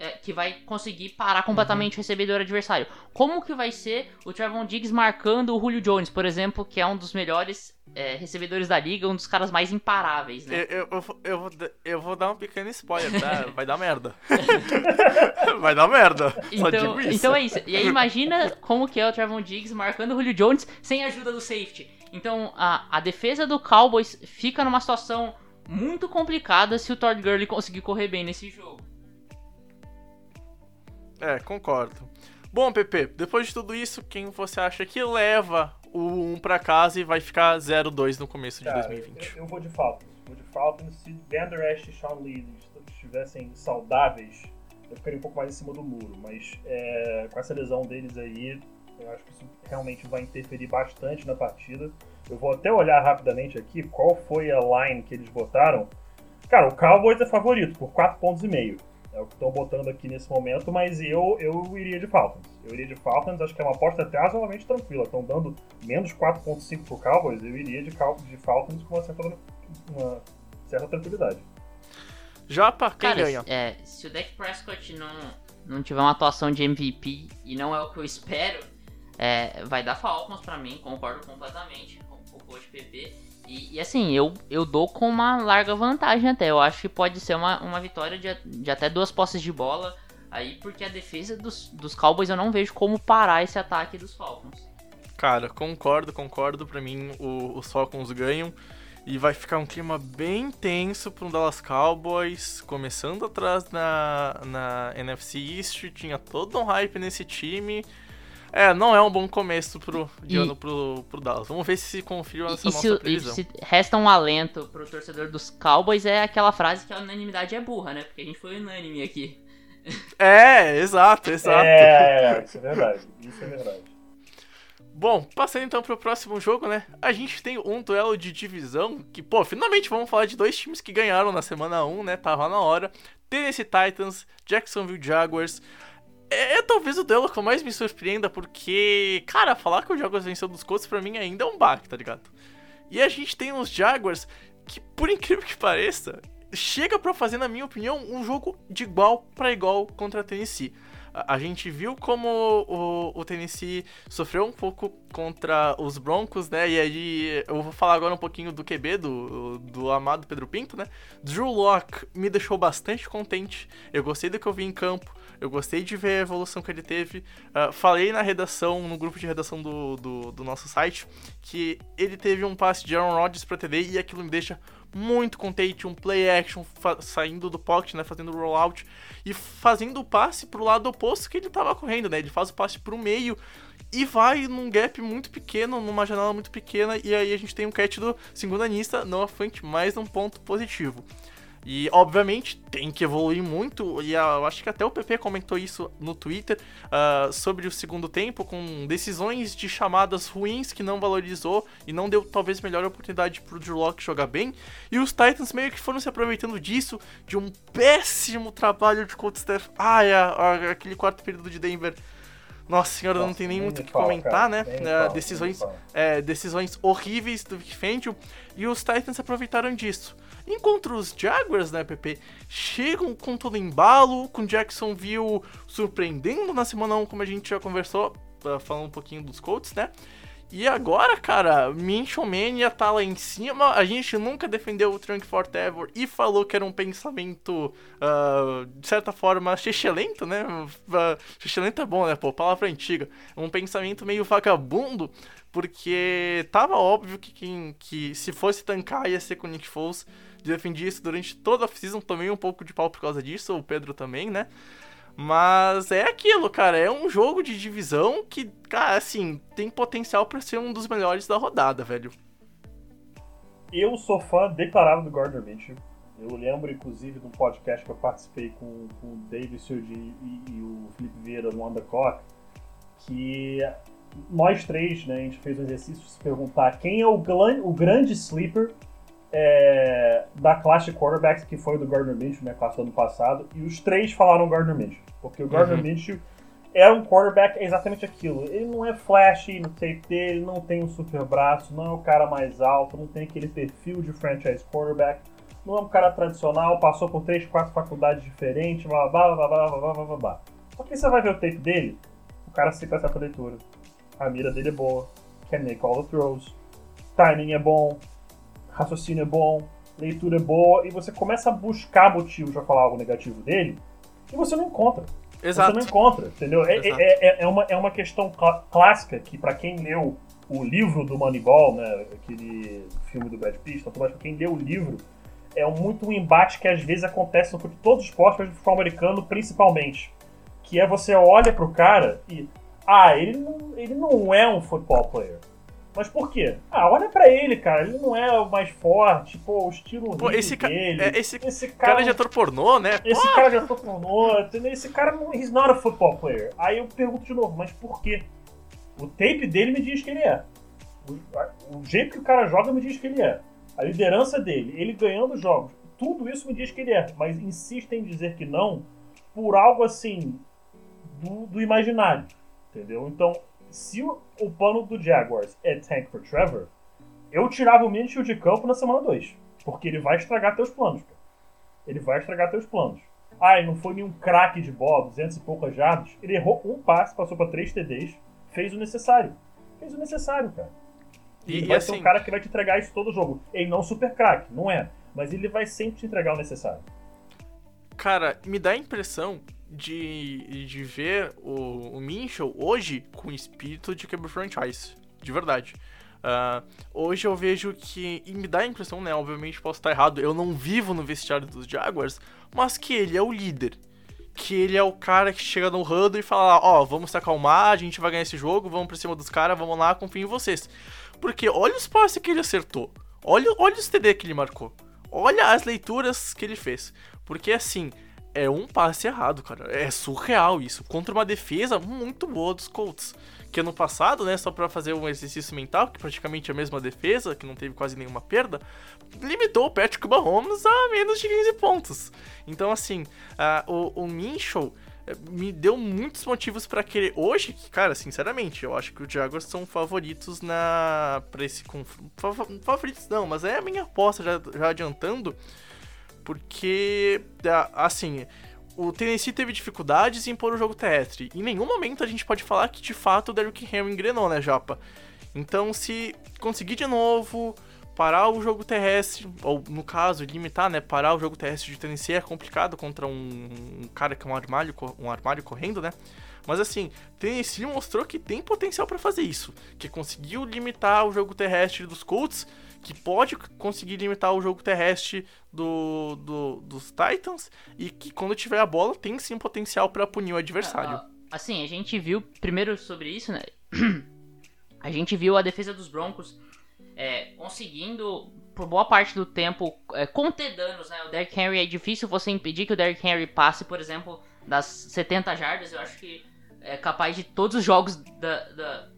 é, que vai conseguir parar completamente uhum. o recebedor adversário. Como que vai ser o Trevon Diggs marcando o Julio Jones, por exemplo, que é um dos melhores é, recebedores da liga, um dos caras mais imparáveis, né? Eu, eu, eu, vou, eu vou dar um pequeno spoiler, tá? <laughs> Vai dar merda. <laughs> vai dar merda. Então, então é isso. E aí imagina como que é o Trevon Diggs marcando o Julio Jones sem a ajuda do safety. Então a, a defesa do Cowboys fica numa situação muito complicada se o Todd Gurley conseguir correr bem nesse jogo. É, concordo. Bom, Pepe, depois de tudo isso, quem você acha que leva o 1 para casa e vai ficar 0-2 no começo Cara, de 2020? Eu, eu, vou de Falcons. Vou de Falcons. Se Vander Esch e Sean Lee estivessem saudáveis, eu ficaria um pouco mais em cima do muro. Mas é, com essa lesão deles aí, eu acho que isso realmente vai interferir bastante na partida. Eu vou até olhar rapidamente aqui qual foi a line que eles botaram. Cara, o Cowboys é favorito por 4 pontos e meio. É o que estão botando aqui nesse momento, mas eu, eu iria de Falcons. Eu iria de Falcons, acho que é uma aposta até razoavelmente tranquila. Estão dando menos 4.5 pro Cowboys, eu iria de, de Falcons com uma certa, uma certa tranquilidade. Japa, quem Cara, ganha? É, se o Dak Prescott não, não tiver uma atuação de MVP, e não é o que eu espero, é, vai dar Falcons para mim, concordo completamente com, com o coach PP. E, e, assim, eu, eu dou com uma larga vantagem até. Eu acho que pode ser uma, uma vitória de, de até duas posses de bola. Aí, porque a defesa dos, dos Cowboys eu não vejo como parar esse ataque dos Falcons. Cara, concordo, concordo. Pra mim, o, os Falcons ganham. E vai ficar um clima bem tenso para um Dallas Cowboys, começando atrás na, na NFC East, tinha todo um hype nesse time. É, não é um bom começo pro, de e, ano pro, pro Dallas. Vamos ver se confirma essa e nossa se, previsão. E se resta um alento pro torcedor dos Cowboys, é aquela frase que a unanimidade é burra, né? Porque a gente foi unânime aqui. <laughs> É, exato, exato. É, isso é verdade. Isso é verdade. Bom, passando então pro próximo jogo, né? A gente tem um duelo de divisão que, pô, finalmente vamos falar de dois times que ganharam na semana 1, né? Tava na hora. Tennessee Titans, Jacksonville Jaguars. É, é, talvez o duelo que mais me surpreenda, porque, cara, falar que o Jaguars venceu dos Colts pra mim ainda é um baque, tá ligado? E a gente tem os Jaguars que, por <laughs> incrível que pareça, chega para fazer, na minha opinião, um jogo de igual para igual contra a Tennessee. A, a gente viu como o, o, Tennessee sofreu um pouco contra os Broncos, né? E aí eu vou falar agora um pouquinho do QB, do, do amado Pedro Pinto, né? Drew Locke me deixou bastante contente. Eu gostei do que eu vi em campo. Eu gostei de ver a evolução que ele teve. Uh, falei na redação, no grupo de redação do, do, do, nosso site, que ele teve um passe de Aaron Rodgers pra TD e aquilo me deixa muito contente. Um play action saindo do pocket, né? Fazendo rollout e fazendo o passe pro lado oposto que ele tava correndo, né? Ele faz o passe pro meio e vai num gap muito pequeno, numa janela muito pequena, e aí a gente tem um catch do segundo anista, Noah Fant, mais um ponto positivo. E, obviamente, tem que evoluir muito, e eu acho que até o PP comentou isso no Twitter, uh, sobre o segundo tempo, com decisões de chamadas ruins que não valorizou e não deu talvez melhor oportunidade pro Drew Locke jogar bem. E os Titans meio que foram se aproveitando disso, de um péssimo trabalho de coach staff. Ah, é, aquele quarto período de Denver. Nossa senhora, Nossa, não tem nem muito o que comentar, né? Uh, decisões, é, decisões horríveis do Vic Fangio. E os Titans aproveitaram disso. Enquanto os Jaguars, né, PP, chegam com todo embalo, com Jacksonville surpreendendo na semana 1, como a gente já conversou, uh, falando um pouquinho dos Colts, né? E agora, cara, Minchon Mania tá lá em cima. A gente nunca defendeu o Trunk Forever e falou que era um pensamento, uh, de certa forma, xixelento, né? Uh, é bom, né? Pô, palavra antiga. Um pensamento meio vagabundo, porque tava óbvio que, quem, que se fosse tancar ia ser com o Nick Foles defendi isso durante toda a season, tomei um pouco de pau por causa disso, o Pedro também, né? Mas é aquilo, cara, é um jogo de divisão que, cara, assim, tem potencial para ser um dos melhores da rodada, velho. Eu sou fã declarado do Gardner Minshew. Eu lembro, inclusive, de um podcast que eu participei com, com o David e, e, o Felipe Vieira no Underclock, que nós três, né, a gente fez um exercício de se perguntar quem é o, o grande sleeper é, da classe de quarterbacks que foi do Gardner Minshew, né, classe do ano passado, e os três falaram Gardner Minshew, porque o Gardner uhum. Minshew é um quarterback é exatamente aquilo. Ele não é flashy no tape dele, não tem um super braço, não é o cara mais alto, não tem aquele perfil de franchise quarterback, não é um cara tradicional, passou por três, quatro faculdades diferentes, blá blá blá blá blá blá blá blá. Só que você vai ver o tape dele, o cara sempre acerta a leitura. A mira dele é boa, can make all the throws, timing é bom, raciocínio é bom, leitura é boa, e você começa a buscar motivos para falar algo negativo dele, e você não encontra. Exato. Você não encontra, entendeu? É, é, é, é, uma, é uma questão cl clássica que, para quem leu o livro do Moneyball, né, aquele filme do Brad Pitt, então, para quem leu o livro, é muito um embate que às vezes acontece no todos os esportes, mas no futebol americano principalmente. Que é você olha pro cara e. Ah, ele não, ele não é um football player. Mas por quê? Ah, olha pra ele, cara. Ele não é o mais forte, pô, o estilo pô, esse dele. É, esse, esse cara, cara de ator pornô, né? Esse pô. cara de ator pornô, esse cara não. He's not a football player. Aí eu pergunto de novo, mas por quê? O tape dele me diz que ele é. O, o jeito que o cara joga me diz que ele é. A liderança dele, ele ganhando jogos, tudo isso me diz que ele é. Mas insistem em dizer que não por algo assim do, do imaginário. Entendeu? Então, se o, o plano do Jaguars é tank for Trevor, eu tirava o Minshew de campo na semana 2. Porque ele vai estragar teus planos, cara. Ele vai estragar teus planos. Ah, não foi nenhum craque de bola, 200 e poucas jardas. Ele errou um passe, passou para 3 TDs, fez o necessário. Fez o necessário, cara. E, ele vai assim... ser um cara que vai te entregar isso todo jogo. Ele não é super craque, não é. Mas ele vai sempre te entregar o necessário. Cara, me dá a impressão de, de ver o, o Minchel hoje com o espírito de quebra franchise. De verdade. Uh, hoje eu vejo que, e me dá a impressão, né? Obviamente posso estar errado, eu não vivo no vestiário dos Jaguars, mas que ele é o líder. Que ele é o cara que chega no huddle e fala: Ó, oh, vamos se acalmar, a gente vai ganhar esse jogo, vamos pra cima dos caras, vamos lá, confio em vocês. Porque olha os passes que ele acertou, olha, olha os TD que ele marcou, olha as leituras que ele fez. Porque assim, é um passe errado, cara. É surreal isso. Contra uma defesa muito boa dos Colts. Que ano passado, né, só para fazer um exercício mental, que praticamente é a mesma defesa, que não teve quase nenhuma perda, limitou o Patrick Mahomes a menos de 15 pontos. Então, assim, uh, o, o Minchel eh, me deu muitos motivos para querer. Hoje, cara, sinceramente, eu acho que os Jaguars são favoritos na. pra esse confronto. Favoritos não, mas é a minha aposta já, já adiantando porque, assim, o Tennessee teve dificuldades em pôr o jogo terrestre. Em nenhum momento a gente pode falar que de fato o Derrick Henry engrenou, né, Japa? Então, se conseguir de novo parar o jogo terrestre, ou no caso, limitar, né, parar o jogo terrestre de Tennessee é complicado contra um, um cara que é um armário, um armário correndo, né? Mas assim, Tennessee mostrou que tem potencial para fazer isso, que conseguiu limitar o jogo terrestre dos Colts que pode conseguir limitar o jogo terrestre do, do, dos Titans e que quando tiver a bola tem sim potencial para punir o adversário. Uh, assim, a gente viu primeiro sobre isso, né? <clears throat> a gente viu a defesa dos Broncos é, conseguindo por boa parte do tempo é, conter danos, né? O Derrick Henry é difícil você impedir que o Derrick Henry passe, por exemplo, das 70 jardas. Eu acho que é capaz de todos os jogos da, da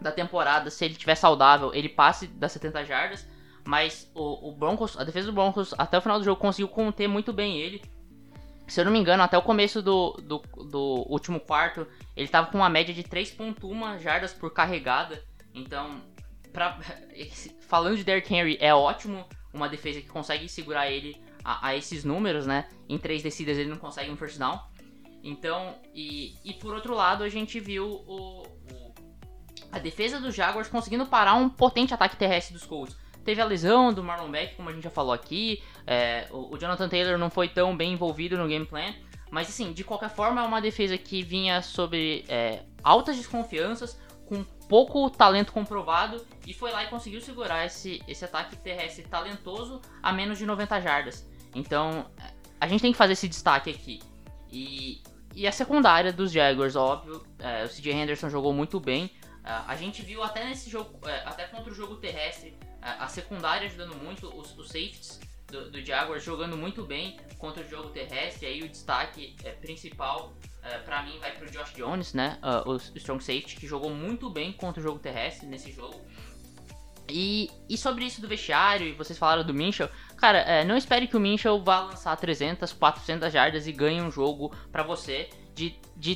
da temporada, se ele tiver saudável, ele passe das 70 jardas. Mas o, o, Broncos, a defesa do Broncos, até o final do jogo, conseguiu conter muito bem ele. Se eu não me engano, até o começo do, do, do último quarto, ele estava com uma média de 3.1 jardas por carregada. Então, pra, <laughs> falando de Derrick Henry, é ótimo uma defesa que consegue segurar ele a, a, esses números, né? Em três descidas ele não consegue um first down. Então, e, e por outro lado, a gente viu o, a defesa dos Jaguars conseguindo parar um potente ataque terrestre dos Colts. Teve a lesão do Marlon Beck, como a gente já falou aqui. É, o, Jonathan Taylor não foi tão bem envolvido no game plan. Mas assim, de qualquer forma, é uma defesa que vinha sobre é, altas desconfianças, com pouco talento comprovado e foi lá e conseguiu segurar esse, esse ataque terrestre talentoso a menos de 90 jardas. Então, a gente tem que fazer esse destaque aqui. E, e a secundária dos Jaguars, óbvio, é, o CJ Henderson jogou muito bem. É, a gente viu até nesse jogo, é, até contra o jogo terrestre, é, a secundária ajudando muito, os, os safeties do, do, Jaguars jogando muito bem contra o jogo terrestre. Aí o destaque é, principal uh, para mim vai pro Josh Jones, né? Uh, o strong safety que jogou muito bem contra o jogo terrestre nesse jogo. E, e sobre isso do vestiário, e vocês falaram do Minchel, cara, é, não espere que o Minchel vá lançar 300, 400 jardas e ganhe um jogo para você de, de,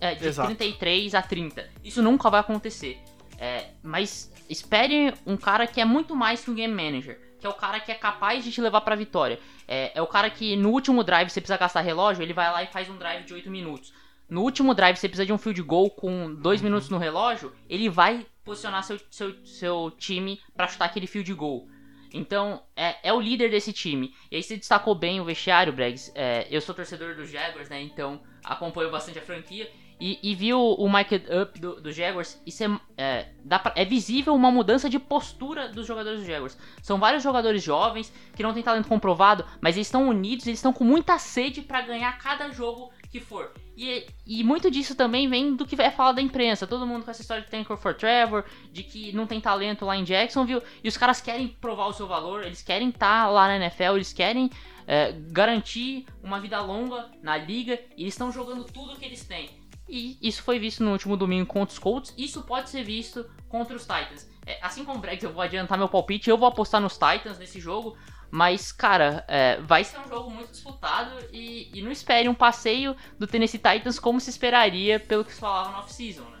é, de 33 a 30. Isso nunca vai acontecer. É, mas espere um cara que é muito mais que um game manager que é o cara que é capaz de te levar pra vitória. É, é o cara que no último drive você precisa gastar relógio, ele vai lá e faz um drive de 8 minutos. No último drive você precisa de um field goal com 2 uhum. minutos no relógio, ele vai posicionar seu, seu, seu time para chutar aquele field goal. Então, é, é, o líder desse time. E aí você destacou bem o vestiário, Bregs. É, eu sou torcedor dos Jaguars, né? Então acompanho bastante a franquia e, e viu o Mike Up do, do Jaguars, isso é, é, pra, é visível uma mudança de postura dos jogadores do Jaguars. São vários jogadores jovens que não têm talento comprovado, mas eles estão unidos, eles estão com muita sede para ganhar cada jogo que for. E, e muito disso também vem do que é falar da imprensa. Todo mundo com essa história de Tanker for Trevor, de que não tem talento lá em Jacksonville, e os caras querem provar o seu valor, eles querem estar tá lá na NFL, eles querem é, garantir uma vida longa na liga, e eles estão jogando tudo que eles têm. E isso foi visto no último domingo contra os Colts. Isso pode ser visto contra os Titans. É, assim como o Brex, eu vou adiantar meu palpite. Eu vou apostar nos Titans nesse jogo. Mas, cara, é, vai ser um jogo muito disputado. E, e, não espere um passeio do Tennessee Titans como se esperaria pelo que se falava no off-season, né?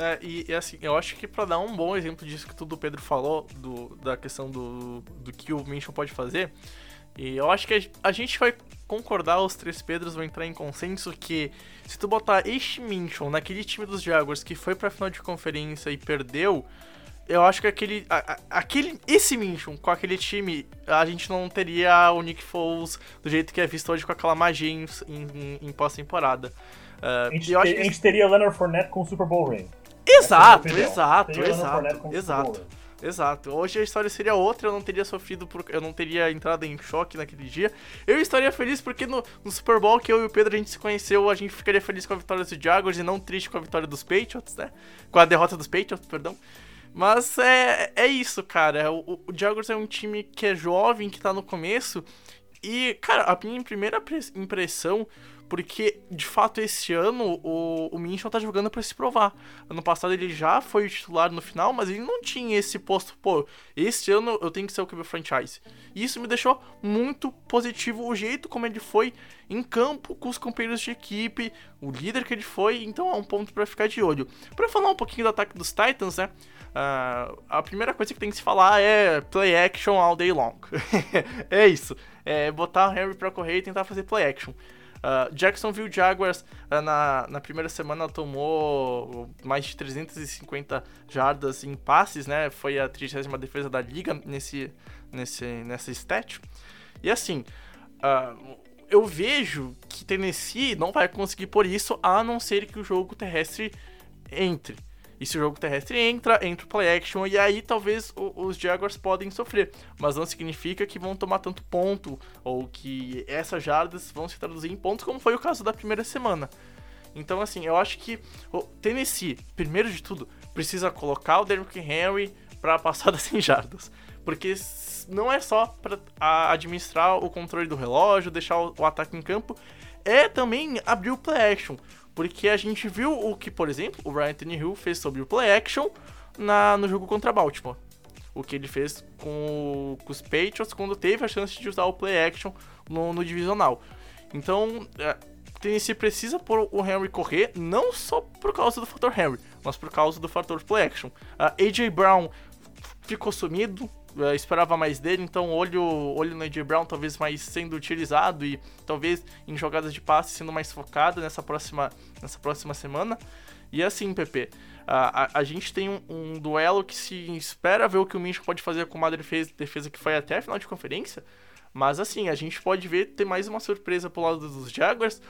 É, e, e, assim, eu acho que para dar um bom exemplo disso que tudo o Pedro falou, do, da questão do, do que o Minchon pode fazer, e eu acho que a, a gente vai concordar, os três Pedros vão entrar em consenso que se tu botar este Minchon naquele time dos Jaguars que foi pra final de conferência e perdeu, eu acho que aquele, a, a, aquele esse Minchon com aquele time, a gente não teria o Nick Foles do jeito que é visto hoje com aquela magia em, em, em pós-temporada. Uh, a, gente, a gente teria Leonard Fournette com o Super Bowl ring. Exato, exato, exato, exato. Exato. Hoje a história seria outra, eu não teria sofrido por. Eu não teria entrado em choque naquele dia. Eu estaria feliz porque no, no Super Bowl que eu e o Pedro a gente se conheceu, a gente ficaria feliz com a vitória dos Jaguars e não triste com a vitória dos Patriots, né? Com a derrota dos Patriots, perdão. Mas é, é isso, cara. O, o Jaguars é um time que é jovem, que tá no começo. E, cara, a minha primeira impressão porque, de fato, esse ano o, o Minchon tá jogando para se provar. Ano passado ele já foi titular no final, mas ele não tinha esse posto, pô, esse ano eu tenho que ser o QB franchise. E isso me deixou muito positivo o jeito como ele foi em campo com os companheiros de equipe, o líder que ele foi, então é um ponto para ficar de olho. Para falar um pouquinho do ataque dos Titans, né? Uh, a primeira coisa que tem que se falar é play action all day long. <laughs> é isso. É botar o Henry pra correr e tentar fazer play action. Uh, Jacksonville Jaguars uh, na, na primeira semana tomou mais de 350 jardas em passes, né? Foi a 30 defesa da liga nesse, nesse, nessa stat. E assim, uh, eu vejo que Tennessee não vai conseguir por isso, a não ser que o jogo terrestre entre. E se o jogo terrestre entra, entra o play action, e aí talvez o, os Jaguars podem sofrer. Mas não significa que vão tomar tanto ponto, ou que essas jardas vão se traduzir em pontos, como foi o caso da primeira semana. Então, assim, eu acho que o Tennessee, primeiro de tudo, precisa colocar o Derrick Henry para passar <laughs> das 100 jardas. Porque não é só para administrar o controle do relógio, deixar o, o ataque em campo, é também abrir o play action. Porque a gente viu o que, por exemplo, o Ryan Tannehill fez sobre o play action na, no jogo contra Baltimore. O que ele fez com, com os Patriots quando teve a chance de usar o play action no, no divisional. Então, é, Tennessee precisa por o Henry correr, não só por causa do fator Henry, mas por causa do fator play action. A AJ Brown ficou sumido, uh, esperava mais dele, então olho, olho no AJ Brown talvez mais sendo utilizado e talvez em jogadas de passe sendo mais focado nessa próxima, nessa próxima semana. E assim, PP, a, a, a gente tem um, um, duelo que se espera ver o que o Minch pode fazer com uma defesa, defesa que foi até a final de conferência, mas assim, a gente pode ver ter mais uma surpresa pro lado dos Jaguars.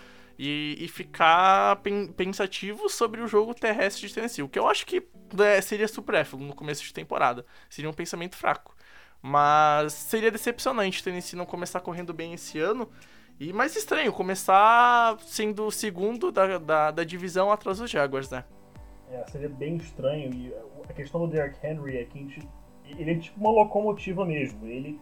E, e ficar pen, pensativo sobre o jogo terrestre de Tennessee. O que eu acho que é, seria supérfluo no começo de temporada. Seria um pensamento fraco. Mas seria decepcionante Tennessee não começar correndo bem esse ano. E mais estranho, começar sendo o segundo da, da, da divisão atrás dos Jaguars, né? É, seria bem estranho. E a questão do Derrick Henry é que gente, ele é tipo uma locomotiva mesmo. Ele,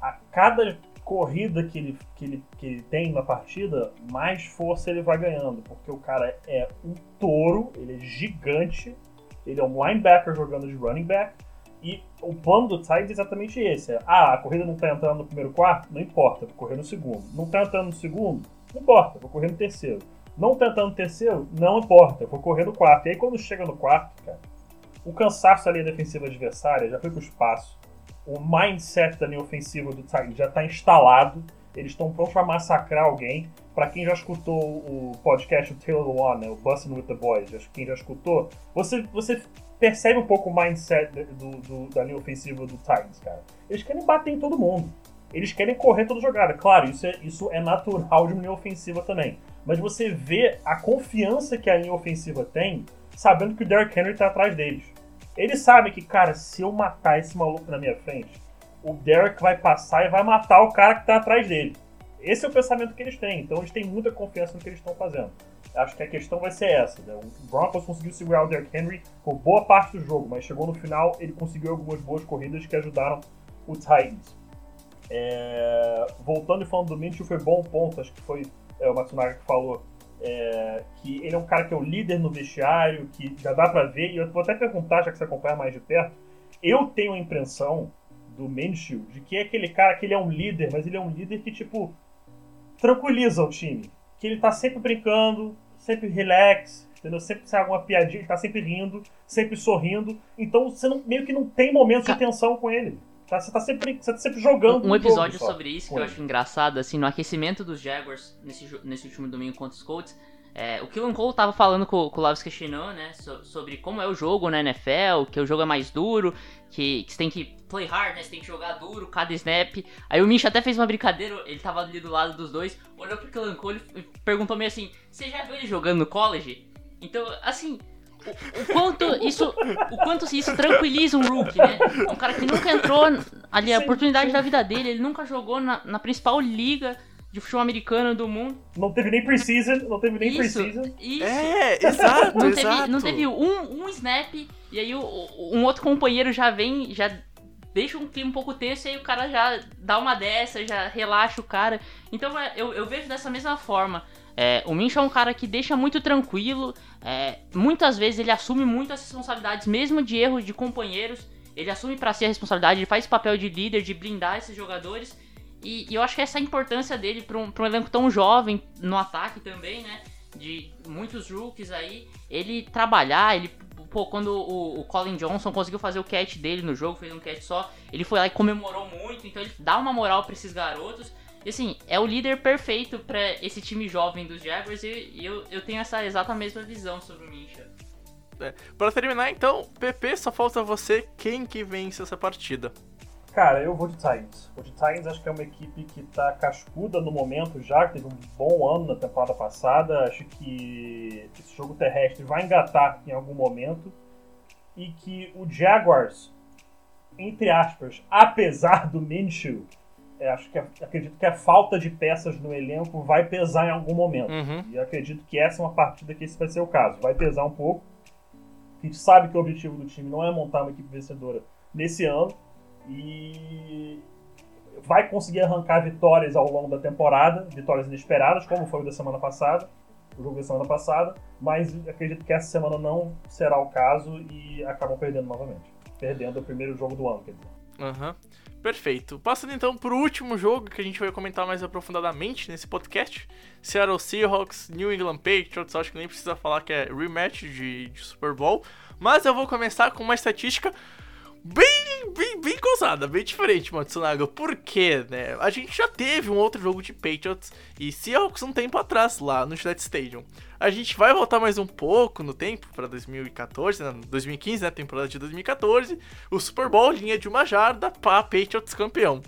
a cada corrida que ele, que, ele, que ele tem na partida, mais força ele vai ganhando. Porque o cara é um touro, ele é gigante, ele é um linebacker jogando de running back. E o plano do Titans é exatamente esse. É, ah, a corrida não tá entrando no primeiro quarto? Não importa, vou correr no segundo. Não tá entrando no segundo? Não importa, vou correr no terceiro. Não tá entrando no terceiro? Não importa, vou correr no quarto. E aí quando chega no quarto, cara, o cansaço da linha defensiva adversária já foi pro espaço o mindset da linha ofensiva do Tigers já está instalado. Eles estão prontos para massacrar alguém. Para quem já escutou o podcast o Taylor One, né, o Busting with the Boys, quem já escutou, você, você percebe um pouco o mindset do, do, da linha ofensiva do Titans, cara. Eles querem bater em todo mundo. Eles querem correr toda jogada. Claro, isso é, isso é natural de uma linha ofensiva também. Mas você vê a confiança que a linha ofensiva tem, sabendo que o Derrick Henry está atrás deles. Ele sabe que, cara, se eu matar esse maluco na minha frente, o Derek vai passar e vai matar o cara que tá atrás dele. Esse é o pensamento que eles têm. Então eles têm muita confiança no que eles estão fazendo. Acho que a questão vai ser essa. Né? O Broncos conseguiu segurar o Derrick Henry por boa parte do jogo, mas chegou no final, ele conseguiu algumas boas corridas que ajudaram o Titans. É... Voltando e falando do Mitchell, foi bom ponto, acho que foi é, o Matsunaga que falou é, que ele é um cara que é o líder no vestiário, que já dá para ver, e eu vou até perguntar, já que você acompanha mais de perto, eu tenho a impressão do Minshew de que é aquele cara que ele é um líder, mas ele é um líder que, tipo, tranquiliza o time. Que ele tá sempre brincando, sempre relax, entendeu? Sempre sai alguma piadinha, ele tá sempre rindo, sempre sorrindo. Então você não, meio que não tem momentos de tensão com ele. Tá, você tá sempre, você tá sempre jogando. Um, um episódio sobre isso que eu acho engraçado, assim, no aquecimento dos Jaguars nesse, nesse último domingo contra os Colts. É, o Killen Cole tava falando com, com o Lavis Questionou, né, so, sobre como é o jogo na NFL, que o jogo é mais duro, que, que você tem que play hard, né, você tem que jogar duro cada snap. Aí o Minch até fez uma brincadeira, ele tava ali do lado dos dois, olhou pro Killen Cole e perguntou meio assim, você já viu ele jogando no college? Então, assim, o, quanto isso o quanto isso tranquiliza um rookie, né? Um cara que nunca entrou ali, a oportunidade da vida dele, ele nunca jogou na, na principal liga de futebol americano do mundo. Não teve nem preseason, não teve nem isso, preseason. Isso. É, exato, não teve, exato. Não teve um, um snap, e aí o, um outro companheiro já vem, já deixa um clima um pouco tenso, e aí o cara já dá uma dessa, já relaxa o cara. Então é, eu, eu vejo dessa mesma forma. É, o Minch é um cara que deixa muito tranquilo. É, muitas vezes ele assume muitas responsabilidades, mesmo de erros de companheiros. Ele assume para si a responsabilidade, ele faz papel de líder, de blindar esses jogadores. E, e eu acho que essa é a importância dele para um, um elenco tão jovem no ataque também, né? De muitos rookies aí. Ele trabalhar, ele pô, quando o, o, Colin Johnson conseguiu fazer o catch dele no jogo, fez um catch só, ele foi lá e comemorou muito, então ele dá uma moral para esses garotos. E assim, é o líder perfeito para esse time jovem dos Jaguars e, e eu, eu tenho essa exata mesma visão sobre o Mincha. É. Para terminar, então, PP, só falta você. Quem que vence essa partida? Cara, eu vou de Titans. O de Titans acho que é uma equipe que tá cascuda no momento já, que teve um bom ano na temporada passada. Acho que esse jogo terrestre vai engatar em algum momento. E que o Jaguars, entre aspas, apesar do Minshew, acho que acredito que a falta de peças no elenco vai pesar em algum momento. Uhum. E acredito que essa é uma partida que esse vai ser o caso. Vai pesar um pouco. A gente sabe que o objetivo do time não é montar uma equipe vencedora nesse ano. E vai conseguir arrancar vitórias ao longo da temporada, vitórias inesperadas, como foi o da semana passada, o jogo da semana passada, mas acredito que essa semana não será o caso e acabam perdendo novamente. Perdendo o primeiro jogo do ano, quer dizer. Aham. Uhum. Perfeito. Passando então para o último jogo que a gente vai comentar mais aprofundadamente nesse podcast: Seattle Seahawks, New England Patriots. Acho que nem precisa falar que é rematch de, de Super Bowl. Mas eu vou começar com uma estatística bem, bem, bem causada, bem diferente, Matsunaga. Por quê, né? A gente já teve um outro jogo de Patriots e Seahawks um tempo atrás lá no Gillette Stadium. A gente vai voltar mais um pouco no tempo para 2014, né? 2015, né? Temporada de 2014. O Super Bowl, linha de uma jarda, pá, Patriots campeão.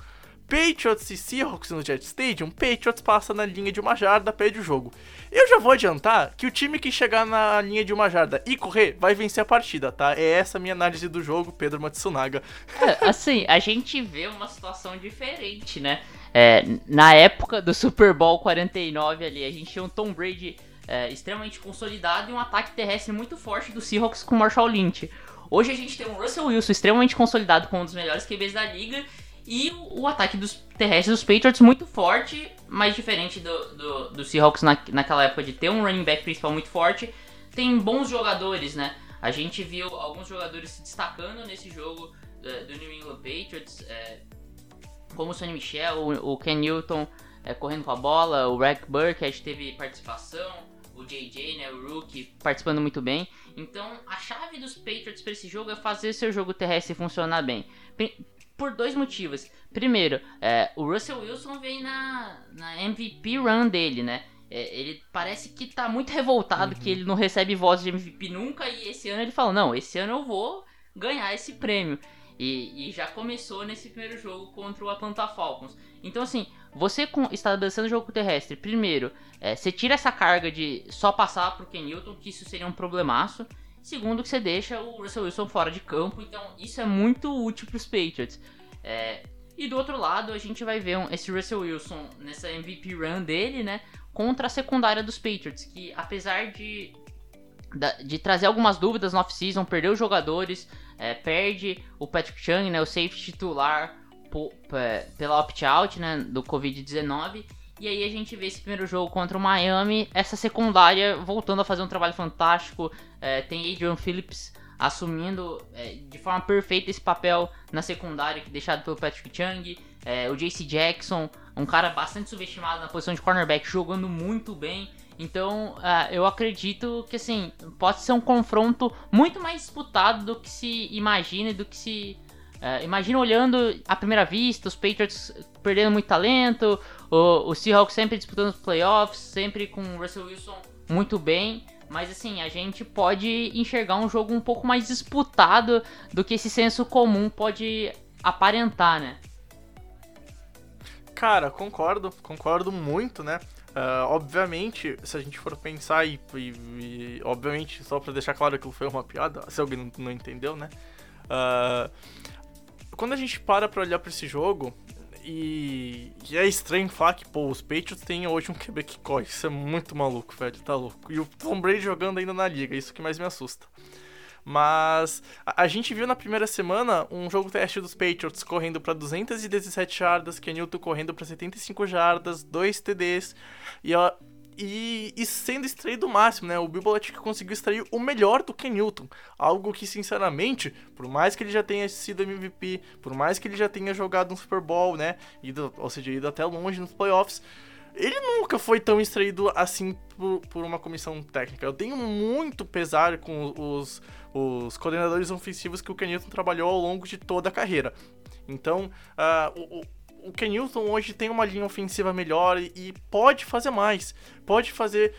Patriots e Seahawks no Jet Stadium, Patriots passa na linha de uma jarda, perde o jogo. Eu já vou adiantar que o time que chegar na linha de uma jarda e correr vai vencer a partida, tá? É essa a minha análise do jogo, Pedro Matsunaga. É, assim, a gente vê uma situação diferente, né? É, na época do Super Bowl 49 ali, a gente tinha um Tom Brady é, extremamente consolidado e um ataque terrestre muito forte do Seahawks com Marshall Lynch. Hoje a gente tem um Russell Wilson extremamente consolidado como um dos melhores QBs da liga e o, ataque dos terrestres dos Patriots muito forte, mas diferente do, do, do Seahawks na, naquela época de ter um running back principal muito forte. Tem bons jogadores, né? A gente viu alguns jogadores se destacando nesse jogo uh, do New England Patriots, é, como o Sonny Michel, o, o Ken Newton é, correndo com a bola, o Rack Burkhead teve participação, o JJ, né, o Rookie, participando muito bem. Então, a chave dos Patriots para esse jogo é fazer seu jogo terrestre funcionar bem por dois motivos. Primeiro, é, o Russell Wilson vem na, na MVP run dele, né? É, ele parece que tá muito revoltado uhum. que ele não recebe voz de MVP nunca e esse ano ele falou, não, esse ano eu vou ganhar esse prêmio. E, e já começou nesse primeiro jogo contra o Atlanta Falcons. Então, assim, você com, estabelecendo o jogo terrestre, primeiro, é, você tira essa carga de só passar pro Ken Newton, que isso seria um problemaço. Segundo, que você deixa o Russell Wilson fora de campo. Então, isso é muito útil para os Patriots. É, e do outro lado, a gente vai ver um, esse Russell Wilson nessa MVP run dele, né? Contra a secundária dos Patriots, que apesar de, de trazer algumas dúvidas no off-season, perdeu jogadores, é, perde o Patrick Chung, né? O safety titular pela opt-out, né? Do Covid-19 e aí a gente vê esse primeiro jogo contra o Miami, essa secundária voltando a fazer um trabalho fantástico. É, tem Adrian Phillips assumindo é, de forma perfeita esse papel na secundária, que deixado pelo Patrick Chung. É, o JC Jackson, um cara bastante subestimado na posição de cornerback, jogando muito bem. Então, uh, eu acredito que assim pode ser um confronto muito mais disputado do que se imagina, do que se uh, imagina olhando à primeira vista, os Patriots perdendo muito talento, o, o Seahawks sempre disputando os playoffs, sempre com o Russell Wilson muito bem. Mas assim, a gente pode enxergar um jogo um pouco mais disputado do que esse senso comum pode aparentar, né? Cara, concordo, concordo muito, né? Uh, obviamente, se a gente for pensar e, e, e obviamente, só para deixar claro que foi uma piada, se alguém não, não entendeu, né? Uh, quando a gente para pra olhar para esse jogo, e, e, é estranho falar que, pô, os Patriots têm hoje um QB que corre. Isso é muito maluco, velho, tá louco. E o Tom Brady jogando ainda na liga, isso que mais me assusta. Mas a, a gente viu na primeira semana um jogo teste dos Patriots correndo para 217 jardas, Kenilton correndo para 75 jardas, 2 TDs. E, e, e, sendo extraído o máximo, né? O Bill Belichick conseguiu extrair o melhor do Ken Newton. Algo que, sinceramente, por mais que ele já tenha sido MVP, por mais que ele já tenha jogado no Super Bowl, né? Ido, ou seja, ido até longe nos playoffs, ele nunca foi tão extraído assim por, por uma comissão técnica. Eu tenho muito pesar com os, os coordenadores ofensivos que o Ken Newton trabalhou ao longo de toda a carreira. Então, uh, o, o Kenilton hoje tem uma linha ofensiva melhor e, pode fazer mais. Pode fazer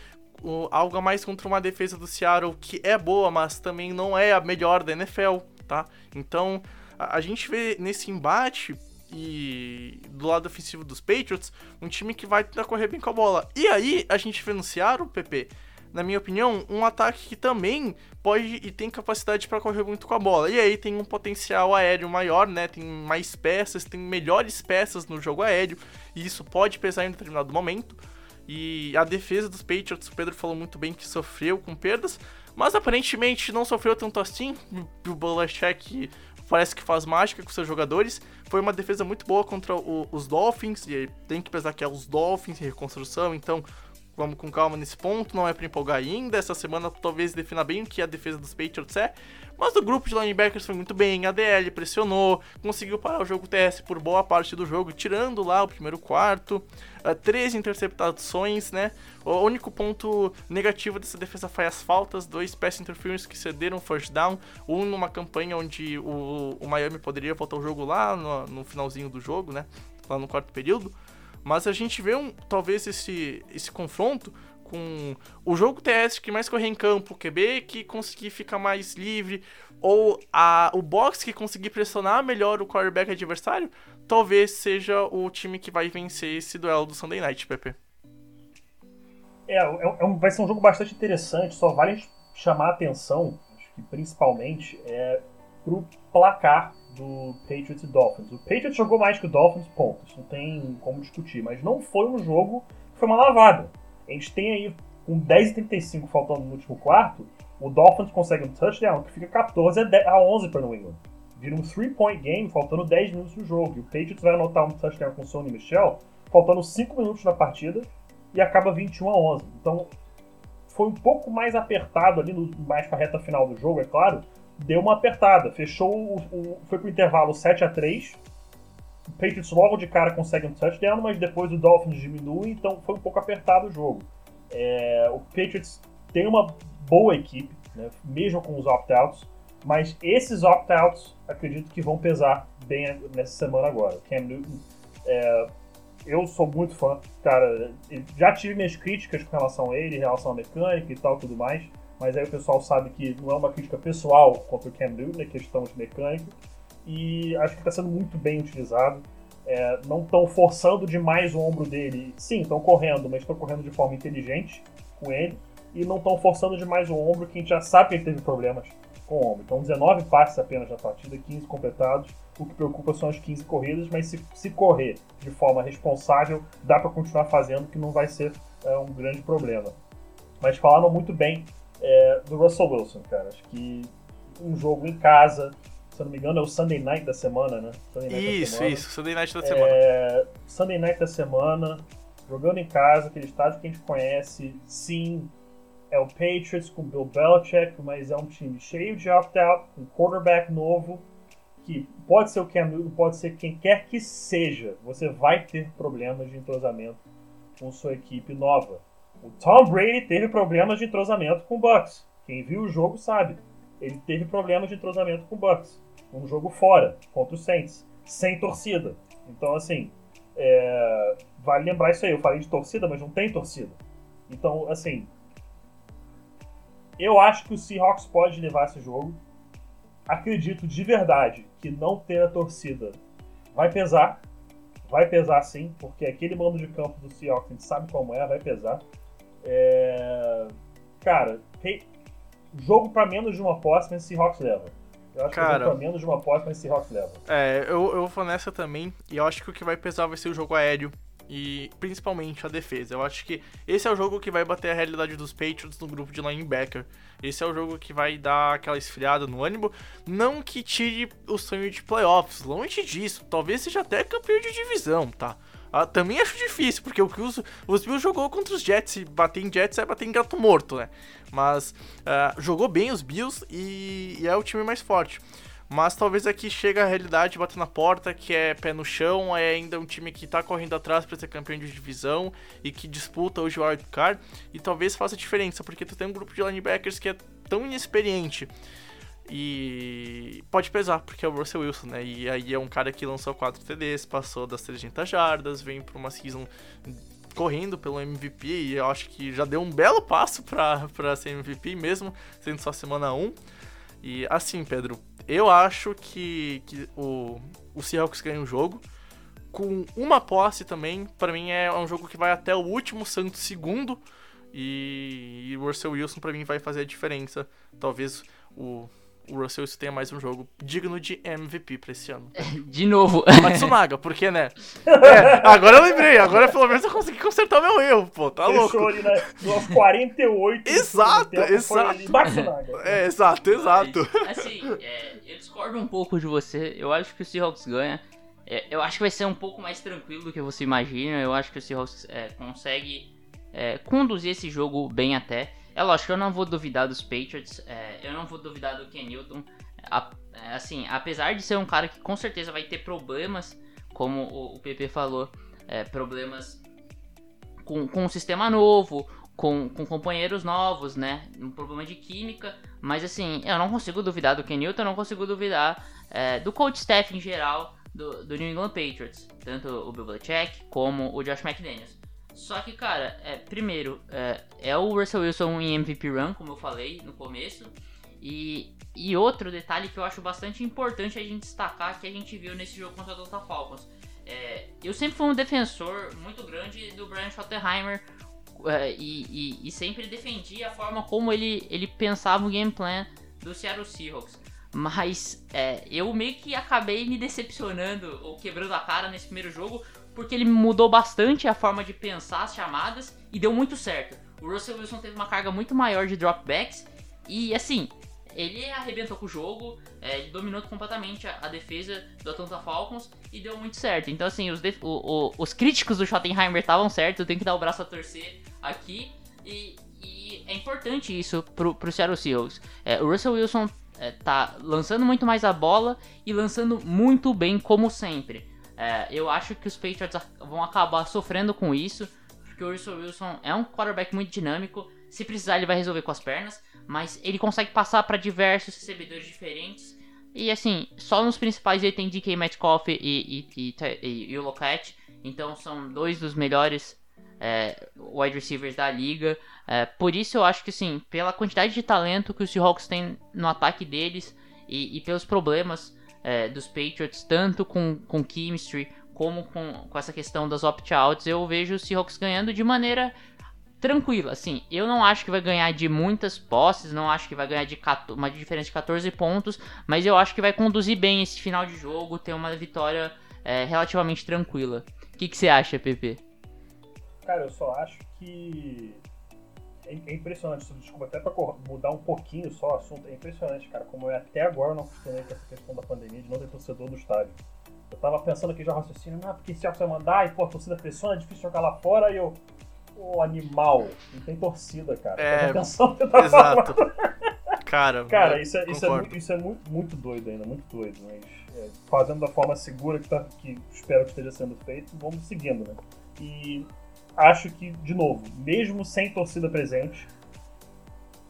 algo a mais contra uma defesa do Seattle que é boa, mas também não é a melhor da NFL, tá? Então, a, a gente vê nesse embate e do lado ofensivo dos Patriots, um time que vai correr bem com a bola. E aí, a gente vê no Seattle, PP, na minha opinião, um ataque que também pode e tem capacidade para correr muito com a bola. E aí tem um potencial aéreo maior, né? Tem mais peças, tem melhores peças no jogo aéreo, e isso pode pesar em determinado momento. E a defesa dos Patriots, o Pedro falou muito bem que sofreu com perdas, mas aparentemente não sofreu tanto assim. O Belichick parece que faz mágica com seus jogadores. Foi uma defesa muito boa contra o, os Dolphins, e tem que pesar que é os Dolphins em reconstrução, então vamos com calma nesse ponto, não é para empolgar ainda. Essa semana talvez defina bem o que a defesa dos Patriots é. Mas o grupo de linebackers foi muito bem, a DL pressionou, conseguiu parar o jogo TS por boa parte do jogo, tirando lá o primeiro quarto, uh, três interceptações, né? O único ponto negativo dessa defesa foi as faltas, dois pass interference que cederam first down, um numa campanha onde o, o Miami poderia voltar o jogo lá no, no finalzinho do jogo, né? Lá no quarto período. Mas a gente vê um, talvez esse, esse confronto com o jogo TS que mais correr em campo, o QB que conseguir ficar mais livre, ou a, o box que conseguir pressionar melhor o quarterback adversário, talvez seja o time que vai vencer esse duelo do Sunday Night, Pepe. É, é, é um, vai ser um jogo bastante interessante, só vale chamar a atenção, acho que principalmente, é, pro placar do Patriots e Dolphins. O Patriots jogou mais que o Dolphins, ponto. Isso não tem como discutir. Mas não foi um jogo que foi uma lavada. A gente tem aí, com 10 e 35 faltando no último quarto, o Dolphins consegue um touchdown que fica 14 a 11 para New England. Vira um three-point game, faltando 10 minutos do jogo. E o Patriots vai anotar um touchdown com o Sonny Michel, faltando 5 minutos na partida, e acaba 21 a 11. Então, foi um pouco mais apertado ali, no, mais para a reta final do jogo, é claro, deu uma apertada. Fechou, o, o, foi pro intervalo 7 a 3 O Patriots logo de cara consegue um touchdown, mas depois o Dolphins diminui, então foi um pouco apertado o jogo. É, o Patriots tem uma boa equipe, né, mesmo com os opt-outs, mas esses opt-outs acredito que vão pesar bem nessa semana agora. Cam Newton, é, eu sou muito fã, cara, já tive minhas críticas com relação a ele, em relação à mecânica e tal, tudo mais, mas aí o pessoal sabe que não é uma crítica pessoal contra o Cam Newton, é questão de mecânica. E acho que está sendo muito bem utilizado. É, não estão forçando demais o ombro dele. Sim, estão correndo, mas estão correndo de forma inteligente com ele. E não estão forçando demais o ombro, que a gente já sabe que ele teve problemas com o ombro. Então, 19 passes apenas na partida, 15 completados. O que preocupa são as 15 corridas, mas se, se correr de forma responsável, dá para continuar fazendo, que não vai ser é, um grande problema. Mas falaram muito bem é, do Russell Wilson, cara. Acho que um jogo em casa, se eu não me engano, é o Sunday Night da semana, né? isso, semana. isso, Sunday Night da semana. É, Sunday Night da semana, jogando em casa, aquele estádio que a gente conhece, sim, é o Patriots com Bill Belichick, mas é um time cheio de opt-out, com um quarterback novo, que pode ser o Cam Newton, pode ser quem quer que seja, você vai ter problemas de entrosamento com sua equipe nova. O Tom Brady teve problemas de entrosamento com o Bucks. Quem viu o jogo sabe. Ele teve problemas de entrosamento com o Bucks. Um jogo fora, contra o Saints, sem torcida. Então, assim, é... vale lembrar isso aí. Eu falei de torcida, mas não tem torcida. Então, assim, eu acho que o Seahawks pode levar esse jogo. Acredito de verdade que não ter a torcida vai pesar. Vai pesar sim, porque aquele mando de campo do Seahawks a gente sabe como é, vai pesar. É... Cara, jogo para menos de uma posse, mas Seahawks leva. Eu acho Cara, que jogo pra menos de uma posse, mas Seahawks leva. É, eu, eu vou nessa também, e eu acho que o que vai pesar vai ser o jogo aéreo e principalmente a defesa. Eu acho que esse é o jogo que vai bater a realidade dos Patriots no grupo de linebacker. Esse é o jogo que vai dar aquela esfriada no ânimo. Não que tire o sonho de playoffs, longe disso. Talvez seja até campeão de divisão, tá? Ah, também acho difícil, porque o que os, os Bills jogou contra os Jets e bater em Jets é bater em gato morto, né? Mas uh, jogou bem os Bills e, e, é o time mais forte. Mas talvez aqui chega a realidade batendo na porta, que é pé no chão, é ainda um time que tá correndo atrás para ser campeão de divisão e que disputa hoje o wild card e talvez faça diferença, porque tu tem um grupo de linebackers que é tão inexperiente e pode pesar, porque é o Russell Wilson, né? E aí é um cara que lançou 4 TDs, passou das 300 jardas, vem para uma season correndo pelo MVP e eu acho que já deu um belo passo para ser MVP mesmo, sendo só semana 1. E assim, Pedro, eu acho que, que o, o Seahawks ganha o jogo. Com uma posse também, para mim é um jogo que vai até o último santo segundo. E, e o Russell Wilson, para mim, vai fazer a diferença. Talvez o, o Russell Wilson tenha mais um jogo digno de MVP pra esse ano. <laughs> De novo. <laughs> Matsunaga, porque, né? É, agora eu lembrei, agora pelo menos eu consegui consertar meu erro, pô, tá Fechou louco. ali, né? Nos 48. exato, exato. É, exato, exato. Mas, assim, é, eu discordo um pouco de você. Eu acho que o Seahawks ganha. É, eu acho que vai ser um pouco mais tranquilo do que você imagina. Eu acho que o Seahawks é, consegue é, conduzir esse jogo bem até. É lógico, eu não vou duvidar dos Patriots, é, eu não vou duvidar do Ken Newton. A, é, assim, apesar de ser um cara que com certeza vai ter problemas, como o, o PP falou, é, problemas com, com um sistema novo, com, com companheiros novos, né? Um problema de química. Mas assim, eu não consigo duvidar do Ken Newton, eu não consigo duvidar é, do coach staff em geral do, do New England Patriots. Tanto o Bill Belichick como o Josh McDaniels. Só que, cara, é, primeiro, é, é, o Russell Wilson em MVP Run, como eu falei no começo. E, e outro detalhe que eu acho bastante importante a gente destacar que a gente viu nesse jogo contra o Atlanta Falcons. é, eu sempre fui um defensor muito grande do Brian Schottenheimer é, e, e, e, sempre defendi a forma como ele, ele pensava o game plan do Seattle Seahawks. Mas é, eu meio que acabei me decepcionando ou quebrando a cara nesse primeiro jogo, porque ele mudou bastante a forma de pensar as chamadas e deu muito certo. O Russell Wilson teve uma carga muito maior de dropbacks e assim, ele arrebentou com o jogo, é, dominou completamente a, a, defesa do Atlanta Falcons e deu muito certo. Então, assim, os, o, o, os críticos do Schottenheimer estavam certos, eu tenho que dar o braço a torcer aqui. E, e é importante isso pro, pro Seattle Seahawks. É, o Russell Wilson é, tá lançando muito mais a bola e lançando muito bem, como sempre. É, eu acho que os Patriots vão acabar sofrendo com isso, porque o Russell Wilson é um quarterback muito dinâmico. Se precisar, ele vai resolver com as pernas, mas ele consegue passar para diversos recebedores diferentes. E assim, só nos principais ele tem DK Metcalf e, e, e, e, o Lockett. Então são dois dos melhores é, wide receivers da liga. É, por isso eu acho que sim, pela quantidade de talento que os Seahawks têm no ataque deles e, e pelos problemas é, dos Patriots, tanto com, com chemistry como com, com essa questão das opt-outs, eu vejo os Seahawks ganhando de maneira tranquila. Assim, eu não acho que vai ganhar de muitas posses, não acho que vai ganhar de uma diferença de 14 pontos, mas eu acho que vai conduzir bem esse final de jogo, ter uma vitória é, relativamente tranquila. O que, que você acha, Pepe? Cara, eu só acho que. É, é impressionante, desculpa, até pra mudar um pouquinho só o assunto, é impressionante, cara, como eu até agora não acostumei com essa questão da pandemia de não ter torcedor no estádio. Eu tava pensando aqui já raciocínio, ah, porque se vai mandar, e pô, a torcida pressiona, é difícil jogar lá fora, e eu. Pô, animal, não tem torcida, cara. É, pensando que eu tava exato. Cara, <laughs> cara isso, é, isso, é, muito, isso é muito, muito doido ainda, muito doido, mas é, fazendo da forma segura que, tá, que espero que esteja sendo feito, vamos seguindo, né? E acho que, de novo, mesmo sem torcida presente,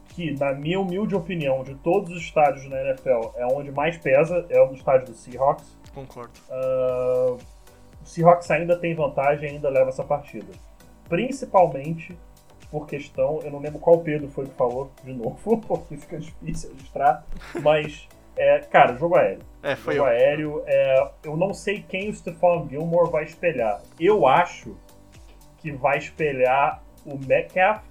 que, na minha humilde opinião, de todos os estádios na NFL, é onde mais pesa, é o estádio do Seahawks. Concordo. Uh, o Seahawks ainda tem vantagem, ainda leva essa partida. Principalmente por questão, eu não lembro qual Pedro foi que falou, de novo, <laughs> porque fica difícil registrar, mas, é, cara, jogo aéreo. É, foi jogo eu. aéreo, é, eu não sei quem o Stephon Gilmore vai espelhar. Eu acho que vai espelhar o Metcalf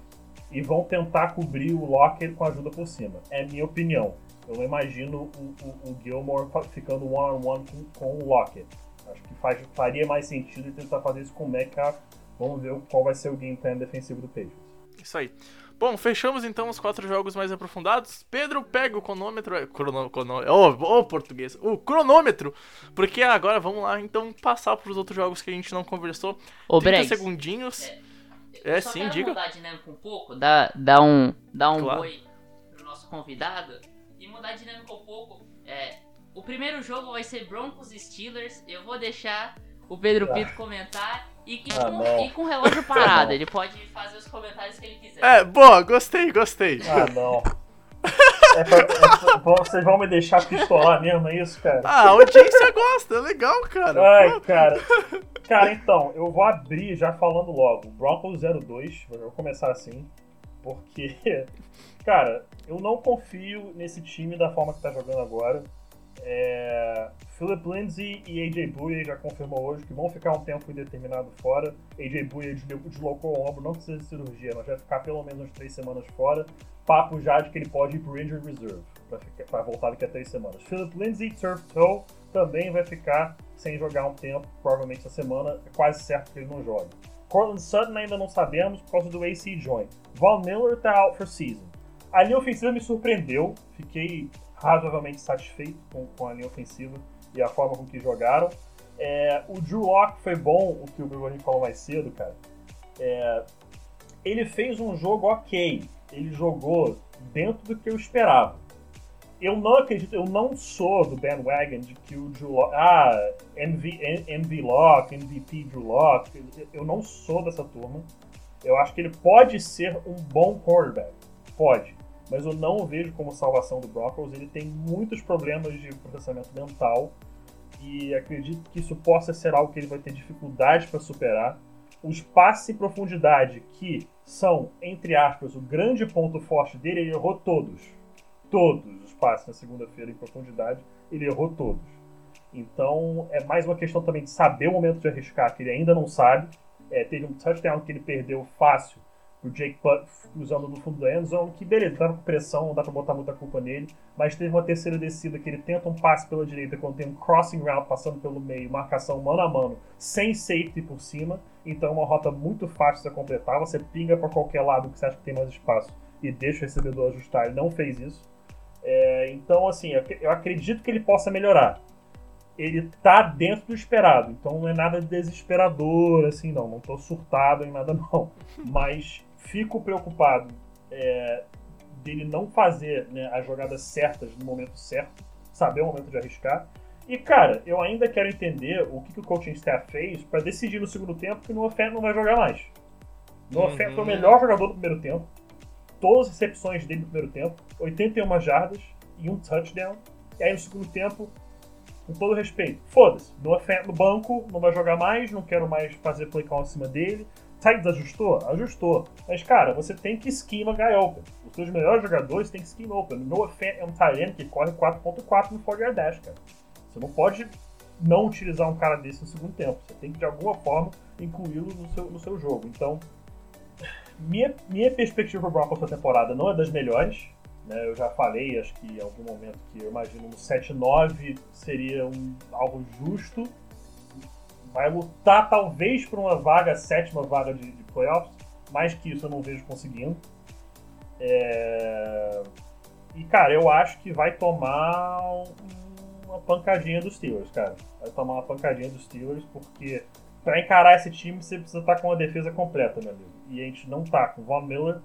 e vão tentar cobrir o Locker com ajuda por cima. É minha opinião. Eu não imagino o, o, o Gilmore ficando one-on-one -on -one com, com o Locker. Acho que faz, faria mais sentido tentar fazer isso com o Metcalf. Vamos ver qual vai ser o game plan defensivo do Patriots. Isso aí. Bom, fechamos então os quatro jogos mais aprofundados. Pedro, pega o cronômetro. É, crono, crono, oh, oh, português. O cronômetro. Porque agora vamos lá então passar para os outros jogos que a gente não conversou. Ô, 30 Bregs, segundinhos. É, é sim, quero diga. mudar a dinâmica um pouco, dar, dar um, dar um Claro. boi pro nosso convidado. E mudar a dinâmica um pouco. É, o primeiro jogo vai ser Broncos e Steelers. Eu vou deixar o Pedro Ah. Pinto comentar. E, e Ah, com, e com o relógio parado. Ele pode fazer os comentários que ele quiser. É, boa, gostei, gostei. Ah, não. <laughs> É pra- é pra- vocês vão me deixar pistolar mesmo, é isso, cara? Ah, a audiência gosta, é legal, cara. Ai, Pô, cara. <laughs> Cara, então, eu vou abrir já falando logo. Broncos 02, eu vou começar assim. Porque, <laughs> cara, eu não confio nesse time da forma que tá jogando agora. É, Philip Lindsay e AJ Bouye já confirmou hoje que vão ficar um tempo indeterminado fora. AJ Bouye deslo- deslocou o ombro, não precisa de cirurgia, mas vai ficar pelo menos umas três semanas fora. Papo já de que ele pode ir pro Injured Reserve pra voltar daqui a três semanas. Philip Lindsay, turf toe, também vai ficar sem jogar um tempo, provavelmente essa semana. É quase certo que ele não joga. Cortland Sutton ainda não sabemos por causa do AC joint. Von Miller tá out for season. A linha ofensiva me surpreendeu, fiquei razoavelmente satisfeito com, com a linha ofensiva e a forma com que jogaram. É, o Drew Locke foi bom, o que o Gregory falou mais cedo, cara. É, ele fez um jogo ok, ele jogou dentro do que eu esperava. Eu não acredito, eu não sou do bandwagon de que o Drew Locke, ah, MV, MV Locke, MVP Drew Locke, eu não sou dessa turma. Eu acho que ele pode ser um bom quarterback, pode, mas eu não o vejo como salvação do Broncos. Ele tem muitos problemas de processamento mental e acredito que isso possa ser algo que ele vai ter dificuldade para superar. Os passes em profundidade, que são, entre aspas, o grande ponto forte dele, ele errou todos. Todos os passes na segunda-feira em profundidade, ele errou todos. Então é mais uma questão também de saber o momento de arriscar, que ele ainda não sabe. É, teve um touchdown que ele perdeu fácil o Jake Butt usando no fundo da endzone, que beleza, tava com pressão, não dá pra botar muita culpa nele, mas teve uma terceira descida que ele tenta um passe pela direita quando tem um crossing route passando pelo meio, marcação mano a mano, sem safety por cima, então é uma rota muito fácil de completar, você pinga para qualquer lado que você acha que tem mais espaço e deixa o recebedor ajustar, ele não fez isso. É, então, assim, eu acredito que ele possa melhorar. Ele tá dentro do esperado, então não é nada desesperador, assim, não. Não tô surtado em nada, <laughs> não. Mas fico preocupado é, dele não fazer né, as jogadas certas no momento certo, saber o momento de arriscar. E, cara, eu ainda quero entender o que, que o coaching staff fez para decidir no segundo tempo que o Noah Fant não vai jogar mais. Noah uhum. Foi o melhor jogador do primeiro tempo. Todas as recepções dele no primeiro tempo, 81 jardas e um touchdown. E aí no segundo tempo, com todo respeito, foda-se. Noah Fant no banco, não vai jogar mais, não quero mais fazer play call em cima dele. Titans ajustou? Ajustou. Mas, cara, você tem que schema guy open. Os seus melhores jogadores têm que schema open. Noah Fant é um tight que corre 4.4 no 4 dash, cara. Você não pode não utilizar um cara desse no segundo tempo. Você tem que, de alguma forma, incluí-lo no seu, no seu jogo. Então, minha, minha perspectiva para o Broncos temporada não é das melhores. Né? Eu já falei, acho que em algum momento, que eu imagino um 7-9 seria um, algo justo vai lutar talvez por uma vaga, sétima vaga de, de playoffs. Mais que isso eu não vejo conseguindo. É... E, cara, eu acho que vai tomar uma pancadinha dos Steelers, cara. Vai tomar uma pancadinha dos Steelers, porque para encarar esse time você precisa estar tá com a defesa completa, meu amigo. E a gente não tá com Von Miller,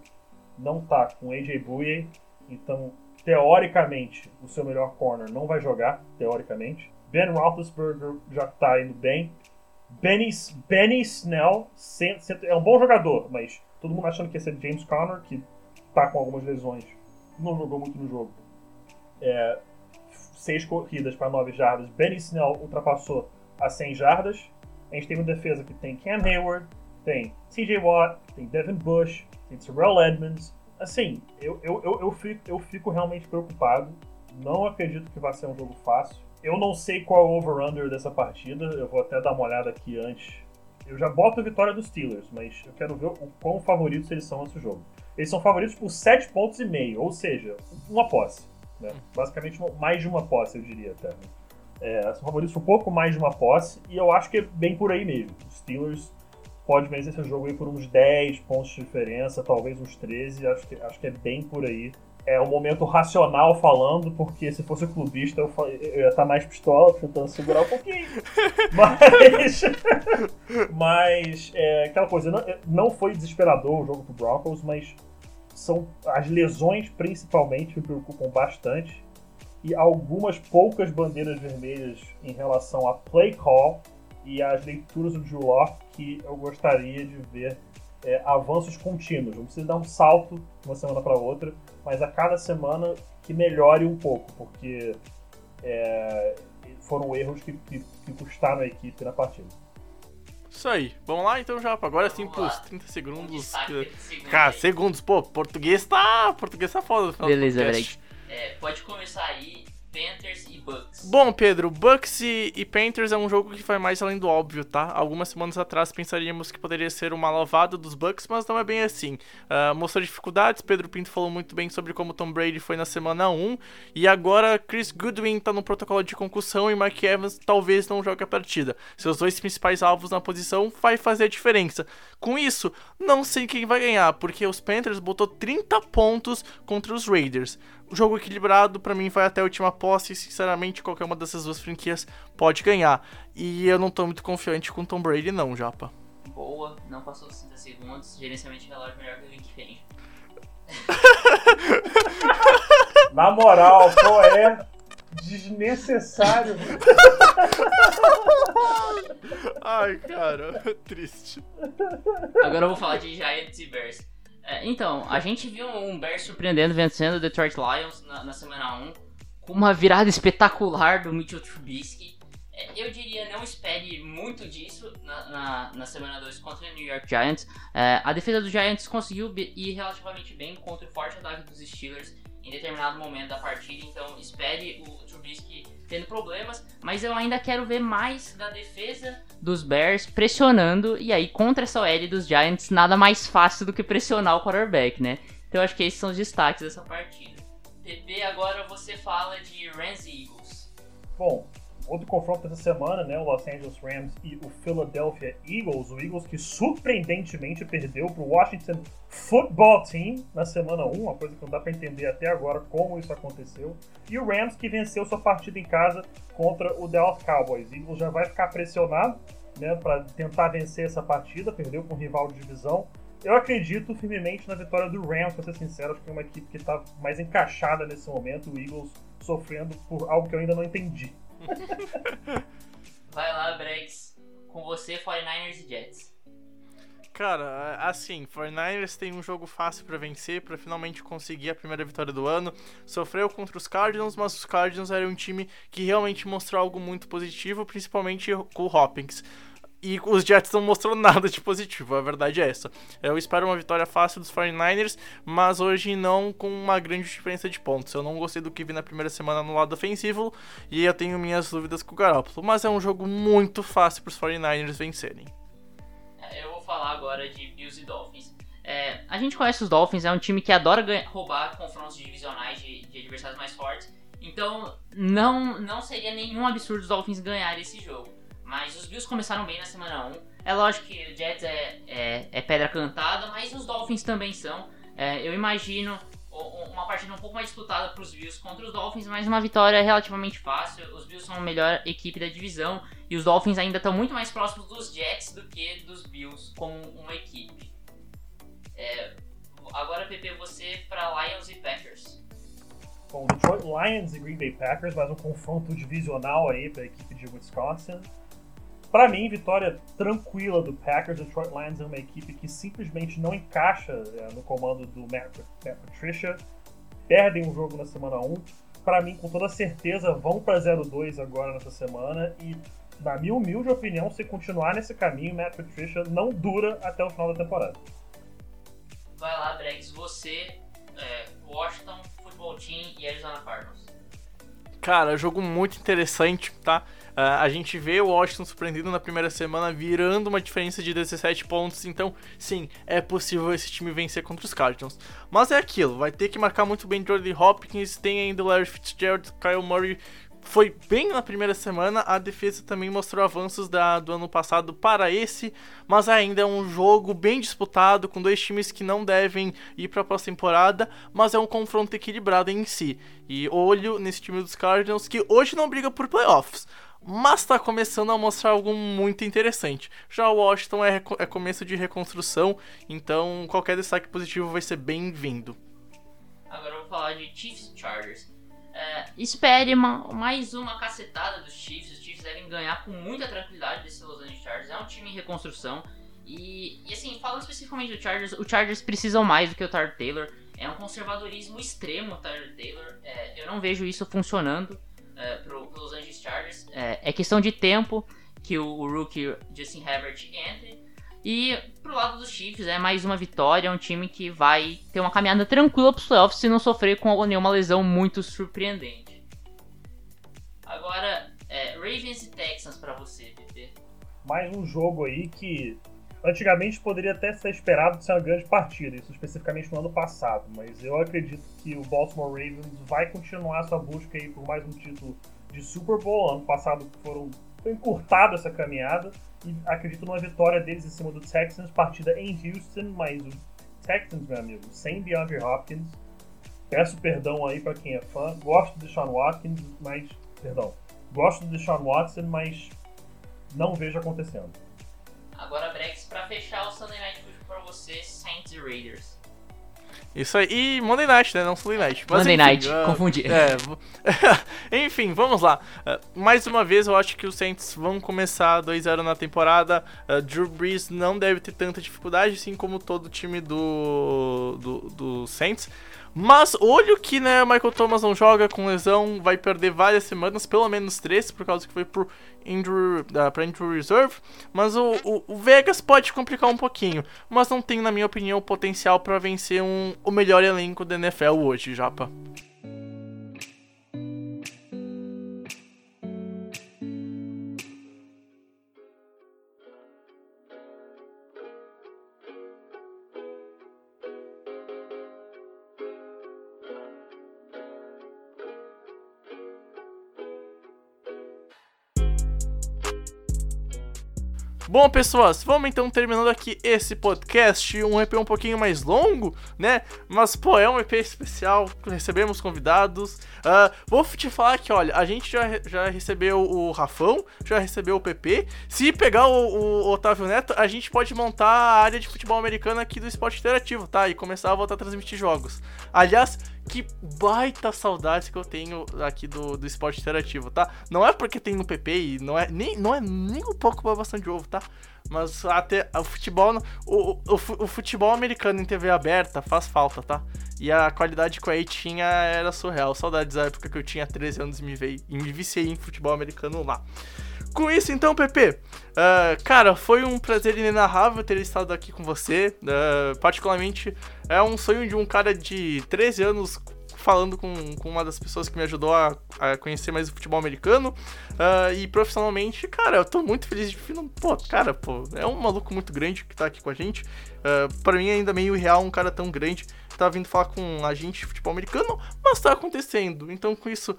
não tá com AJ Bouye, então, teoricamente, o seu melhor corner não vai jogar, teoricamente. Ben Roethlisberger já tá indo bem. Benny, Benny Snell é um bom jogador, mas todo mundo achando que ia ser James Conner, que tá com algumas lesões, não jogou muito no jogo. É, seis corridas para nove jardas. Benny Snell ultrapassou a 100 jardas. A gente tem uma defesa que tem Cam Hayward, tem TJ Watt, tem Devin Bush, tem Terrell Edmonds. Assim, eu, eu, eu, eu, fico, eu fico realmente preocupado. Não acredito que vai ser um jogo fácil. Eu não sei qual é o over-under dessa partida, eu vou até dar uma olhada aqui antes. Eu já boto a vitória dos Steelers, mas eu quero ver o quão favoritos eles são nesse jogo. Eles são favoritos por 7 pontos e meio, ou seja, uma posse. Né? Basicamente mais de uma posse, eu diria até. Né? É, são favoritos um pouco mais de uma posse, e eu acho que é bem por aí mesmo. Os Steelers pode vencer esse jogo aí por uns 10 pontos de diferença, talvez uns 13, acho que, acho que é bem por aí é um momento racional falando, porque se fosse clubista eu, eu ia estar mais pistola, tentando segurar um pouquinho. <laughs> mas. <laughs> mas. É, aquela coisa, não, não foi desesperador o jogo pro Broncos, mas são as lesões principalmente me preocupam bastante. E algumas poucas bandeiras vermelhas em relação a play call e as leituras do Drew Locke que eu gostaria de ver é, avanços contínuos. Não precisa dar um salto de uma semana para outra, mas a cada semana que melhore um pouco, porque é, foram erros que, que, que, custaram a equipe na partida. Isso aí. Vamos lá então já, agora sim pros 30 segundos. Cara, segundos, pô, português tá. Português tá foda. Beleza, Greg. É, pode começar aí Panthers e Bucks. Bom, Pedro, Bucks e, e, Panthers é um jogo que vai mais além do óbvio, tá? Algumas semanas atrás pensaríamos que poderia ser uma lavada dos Bucks, mas não é bem assim. Uh, mostrou dificuldades, Pedro Pinto falou muito bem sobre como Tom Brady foi na semana 1, e agora Chris Goodwin tá no protocolo de concussão e Mike Evans talvez não jogue a partida. Seus dois principais alvos na posição vai fazer a diferença. Com isso, não sei quem vai ganhar, porque os Panthers botou 30 pontos contra os Raiders. O jogo equilibrado para mim vai até a última posse e sinceramente qualquer uma dessas duas franquias pode ganhar. E eu não tô muito confiante com Tom Brady não, Japa. Boa, não passou os 30 segundos, gerenciamento de relógio melhor que o Rick Fang. <laughs> Na moral, qual é desnecessário. Ai, cara, <laughs> triste. Agora eu vou falar de Giants e Bears. É, então, a gente viu um Bears surpreendendo vencendo o Detroit Lions na, na, semana 1, com uma virada espetacular do Mitchell Trubisky. É, eu diria, não espere muito disso na, na, na semana 2 contra o New York Giants. É, a defesa dos Giants conseguiu ir relativamente bem contra o forte ataque dos Steelers em determinado momento da partida, então espere o Trubisky tendo problemas, mas eu ainda quero ver mais da defesa dos Bears pressionando, e aí contra essa OL dos Giants, nada mais fácil do que pressionar o quarterback, né? Então acho que esses são os destaques dessa partida. PP, agora você fala de Rams e Eagles. Bom, outro confronto dessa semana, né? O Los Angeles Rams e o Philadelphia Eagles. O Eagles que surpreendentemente perdeu para o Washington Football Team na semana 1, uma coisa que não dá para entender até agora como isso aconteceu. E o Rams que venceu sua partida em casa contra o Dallas Cowboys. O Eagles já vai ficar pressionado né, para tentar vencer essa partida, perdeu para um rival de divisão. Eu acredito firmemente na vitória do Rams, pra ser sincero, acho que é uma equipe que está mais encaixada nesse momento, o Eagles sofrendo por algo que eu ainda não entendi. <laughs> Vai lá, Brex. Com você, 49ers e Jets. Cara, assim, 49ers tem um jogo fácil para vencer, para finalmente conseguir a primeira vitória do ano. Sofreu contra os Cardinals, mas os Cardinals eram um time que realmente mostrou algo muito positivo, principalmente com o Hopkins. E os Jets não mostrou nada de positivo, a verdade é essa. Eu espero uma vitória fácil dos 49ers, mas hoje não com uma grande diferença de pontos. Eu não gostei do que vi na primeira semana no lado ofensivo e eu tenho minhas dúvidas com o Garoppolo, mas é um jogo muito fácil para os 49ers vencerem. É, eu vou falar agora de Bills e Dolphins. É, a gente conhece os Dolphins, é um time que adora ganhar, roubar confrontos divisionais de, de adversários mais fortes. Então, não, não seria nenhum absurdo os Dolphins ganharem esse jogo. Mas os Bills começaram bem na semana 1. É lógico que o Jets é, é, é pedra cantada, mas os Dolphins também são. É, eu imagino uma partida um pouco mais disputada para os Bills contra os Dolphins, mas uma vitória relativamente fácil. Os Bills são a melhor equipe da divisão e os Dolphins ainda estão muito mais próximos dos Jets do que dos Bills como uma equipe. É, agora, PP, você para Lions e Packers. Bom, Detroit Lions e Green Bay Packers, mais um confronto divisional aí para a equipe de Wisconsin. Para mim, vitória tranquila do Packers. Detroit Lions é uma equipe que simplesmente não encaixa é, no comando do Matt, Matt Patricia. Perdem o jogo na semana 1. Para mim, com toda certeza, vão para 0-2 agora nessa semana. E, na minha humilde opinião, se continuar nesse caminho, Matt Patricia não dura até o final da temporada. Vai lá, Bregs. Você, é, Washington Football Team e Arizona Cardinals. Cara, jogo muito interessante, tá? Uh, a gente vê o Washington surpreendendo na primeira semana, virando uma diferença de 17 pontos. Então, sim, é possível esse time vencer contra os Cardinals. Mas é aquilo, vai ter que marcar muito bem Jordan Hopkins, tem ainda Larry Fitzgerald, Kyle Murray foi bem na primeira semana, a defesa também mostrou avanços da, do ano passado para esse, mas ainda é um jogo bem disputado, com dois times que não devem ir para a pós-temporada, mas é um confronto equilibrado em si. E olho nesse time dos Cardinals, que hoje não briga por playoffs, mas está começando a mostrar algo muito interessante. Já o Washington é, é começo de reconstrução, então qualquer destaque positivo vai ser bem-vindo. Agora vou falar de Chiefs Chargers. É, espere uma, mais uma cacetada dos Chiefs. Os Chiefs devem ganhar com muita tranquilidade desse Los Angeles Chargers. É um time em reconstrução. E, e assim, falando especificamente do Chargers, o Chargers precisam mais do que o Tyler Taylor. É um conservadorismo extremo o Tyler Taylor. É, eu não vejo isso funcionando é, pro, pro Los Angeles Chargers. É, é, questão de tempo que o, o rookie Justin Herbert entre. E pro lado dos Chiefs é mais uma vitória, é um time que vai ter uma caminhada tranquila pros playoffs se não sofrer com nenhuma lesão muito surpreendente. Agora, é, Ravens e Texans para você, PP. Mais um jogo aí que antigamente poderia até ser esperado ser uma grande partida, isso especificamente no ano passado, mas eu acredito que o Baltimore Ravens vai continuar sua busca aí por mais um título de Super Bowl. Ano passado foram foi encurtada essa caminhada e acredito numa vitória deles em cima do Texans, partida em Houston, mas o Texans, meu amigo, sem DeAndre Hopkins. Peço perdão aí para quem é fã. Gosto de Sean Watkins, mas perdão. Gosto de Sean Watson, mas não vejo acontecendo. Agora, Brex, para fechar o Sunday Night Football para você, Saints e Raiders. Isso aí. E Monday Night, né? Não Sunday Night. Mas, Monday enfim, Night, uh, confundi. É, <laughs> enfim, vamos lá. Uh, mais uma vez, eu acho que os Saints vão começar 2-0 na temporada. Uh, Drew Brees não deve ter tanta dificuldade, assim como todo o time do, do, do Saints. Mas olho que né, Michael Thomas não joga com lesão, vai perder várias semanas, pelo menos três, por causa que foi por injury, uh, pra injury reserve. Mas o, o, o, Vegas pode complicar um pouquinho, mas não tem, na minha opinião, potencial para vencer um, o melhor elenco da NFL hoje, Japa. Bom, pessoas, vamos então terminando aqui esse podcast, um EP um pouquinho mais longo, né? Mas, pô, é um EP especial, recebemos convidados. Uh, vou te falar que, olha, a gente já, já recebeu o Rafão, já recebeu o PP. Se pegar o, o Otávio Neto, a gente pode montar a área de futebol americano aqui do esporte interativo, tá? E começar a voltar a transmitir jogos. Aliás, que baita saudades que eu tenho aqui do, do esporte interativo, tá? Não é porque tem no PP e não é nem, não é nem um pouco babação de ovo, tá? Mas até o futebol, o, o, o, futebol americano em TV aberta faz falta, tá? E a qualidade que o aí tinha era surreal. Saudades da época que eu tinha 13 anos e me, veio, e me viciei em futebol americano lá. Com isso, então, Pepe, uh, cara, foi um prazer inenarrável ter estado aqui com você. Uh, particularmente, é um sonho de um cara de 13 anos falando com, com uma das pessoas que me ajudou a, a conhecer mais o futebol americano. Uh, e profissionalmente, cara, eu tô muito feliz de. Pô, cara, pô, é um maluco muito grande que tá aqui com a gente. Uh, pra mim, ainda meio irreal um cara tão grande tá vindo falar com a gente de futebol americano, mas tá acontecendo. Então, com isso,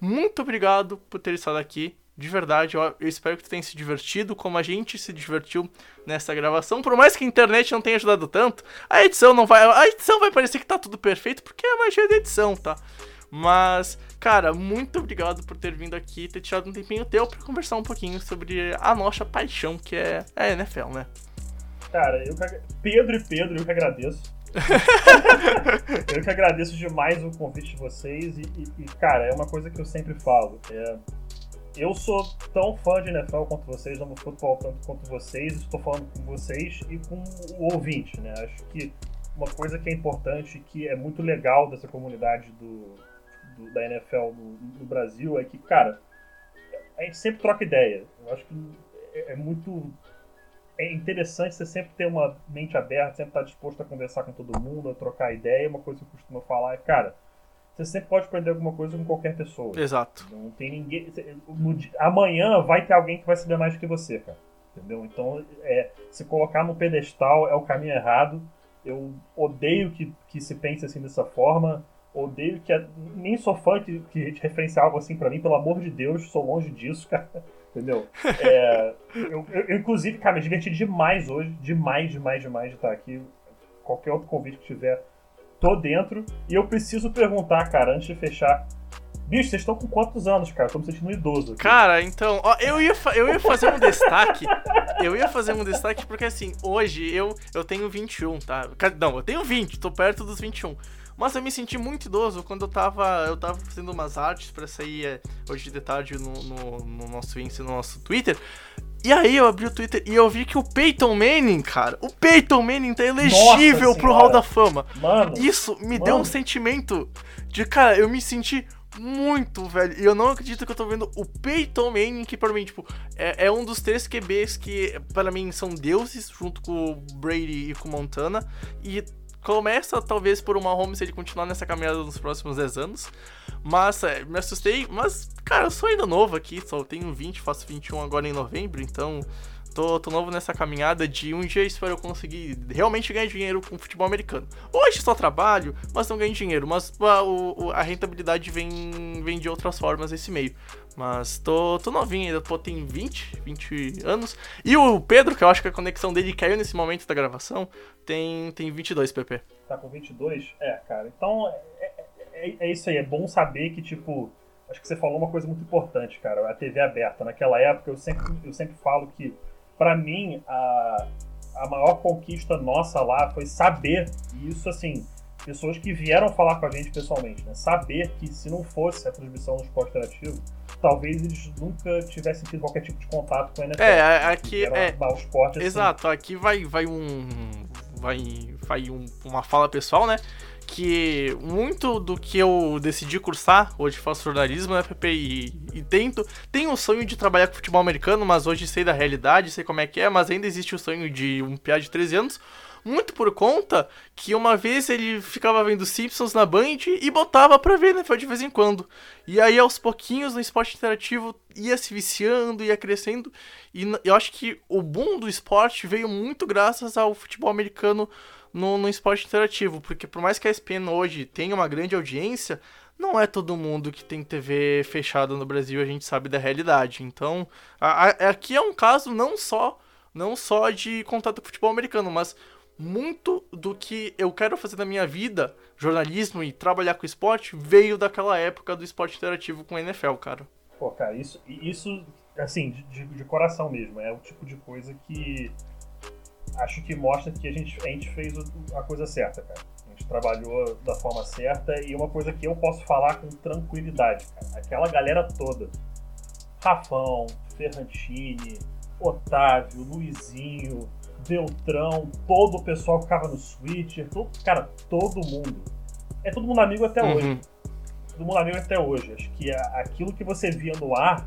muito obrigado por ter estado aqui. De verdade, eu, eu espero que tu tenha se divertido como a gente se divertiu nessa gravação. Por mais que a internet não tenha ajudado tanto, a edição não vai. A edição vai parecer que tá tudo perfeito, porque é a magia da edição, tá? Mas, cara, muito obrigado por ter vindo aqui, ter tirado um tempinho teu para conversar um pouquinho sobre a nossa paixão, que é a NFL, né? Cara, eu que... Pedro e Pedro, eu que agradeço. <laughs> eu que agradeço demais o convite de vocês e, e, e, cara, é uma coisa que eu sempre falo. É, eu sou tão fã de NFL quanto vocês, amo futebol tanto quanto vocês, estou falando com vocês e com o ouvinte, né? Acho que uma coisa que é importante, que é muito legal dessa comunidade do, do da NFL no, no, Brasil é que, cara, a gente sempre troca ideia. Eu acho que é, é muito é interessante você sempre ter uma mente aberta, sempre estar disposto a conversar com todo mundo, a trocar ideia. Uma coisa que eu costumo falar é, cara, você sempre pode aprender alguma coisa com qualquer pessoa. Exato. Não tem ninguém. Amanhã vai ter alguém que vai saber mais que você, cara. Entendeu? Então, é, se colocar no pedestal é o caminho errado. Eu odeio que, que se pense assim dessa forma. Odeio que. Nem sou fã que, que referencia algo assim para mim, pelo amor de Deus, sou longe disso, <laughs> cara. Entendeu? É, eu, eu, inclusive, cara, me diverti demais hoje. Demais, demais, demais de estar aqui. Qualquer outro convite que tiver, tô dentro. E eu preciso perguntar, cara, antes de fechar. Bicho, vocês estão com quantos anos, cara? Tô me sentindo idoso. Aqui. Cara, então, ó, eu ia, eu ia fazer um destaque. <laughs> Eu ia fazer um destaque porque, assim, hoje eu, eu tenho 21, tá? Não, eu tenho 20, tô perto dos 21. Mas eu me senti muito idoso quando eu tava, eu tava fazendo umas artes para sair é, hoje de tarde no, no, no nosso Insta, no nosso Twitter. E aí eu abri o Twitter e eu vi que o Peyton Manning, cara, o Peyton Manning tá elegível pro Hall da Fama. Mano, Isso me mano. deu um sentimento de, cara, eu me senti muito, velho. E eu não acredito que eu tô vendo o Peyton Manning, que pra mim, tipo, é, é um dos três QBs que, para mim, são deuses, junto com o Brady e com o Montana. E começa talvez por uma home se ele continuar nessa caminhada nos próximos 10 anos. Mas é, me assustei, mas cara, eu sou ainda novo aqui, só tenho 20, faço 21 agora em novembro, então tô, tô novo nessa caminhada de um dia espero eu conseguir realmente ganhar dinheiro com futebol americano. Hoje só trabalho, mas não ganho dinheiro, mas a, o, a rentabilidade vem, vem de outras formas nesse meio. Mas tô, tô novinho ainda, pô, tem 20, 20 anos. E o Pedro, que eu acho que a conexão dele caiu nesse momento da gravação, tem, tem 22, PP. Tá com 22? É, cara. Então, é, é, é isso aí. É bom saber que, tipo, acho que você falou uma coisa muito importante, cara. A TV aberta. Naquela época, eu sempre, eu sempre falo que, para mim, a, a maior conquista nossa lá foi saber, e isso, assim, pessoas que vieram falar com a gente pessoalmente, né? Saber que se não fosse a transmissão no esporte interativo, talvez eles nunca tivessem tido qualquer tipo de contato com a NFL. É, aqui é. O esporte, assim. Exato, aqui vai, vai um. Vai, vai um, uma fala pessoal, né? Que muito do que eu decidi cursar, hoje faço jornalismo, né, Pepe? E, e tento. Tenho o sonho de trabalhar com futebol americano, mas hoje sei da realidade, sei como é que é, mas ainda existe o sonho de um piá de 13 anos muito por conta que uma vez ele ficava vendo Simpsons na Band e botava pra ver NFL de vez em quando. E aí aos pouquinhos no esporte interativo ia se viciando, ia crescendo. E eu acho que o boom do esporte veio muito graças ao futebol americano no, no esporte interativo. Porque por mais que a ESPN hoje tenha uma grande audiência, não é todo mundo que tem TV fechada no Brasil, a gente sabe da realidade. Então, a- a- aqui é um caso não só não só de contato com o futebol americano, mas muito do que eu quero fazer na minha vida, jornalismo e trabalhar com esporte, veio daquela época do esporte interativo com a NFL, cara. Pô, cara, isso, isso assim, de, de- de coração mesmo, é o tipo de coisa que acho que mostra que a gente, a gente fez a coisa certa, cara. A gente trabalhou da forma certa e uma coisa que eu posso falar com tranquilidade, cara. Aquela galera toda. Rafão, Ferrantini, Otávio, Luizinho, Beltrão, todo o pessoal que ficava no Switcher, todo, cara, todo mundo. É todo mundo amigo até hoje Uhum. todo mundo amigo até hoje. Acho que aquilo que você via no ar,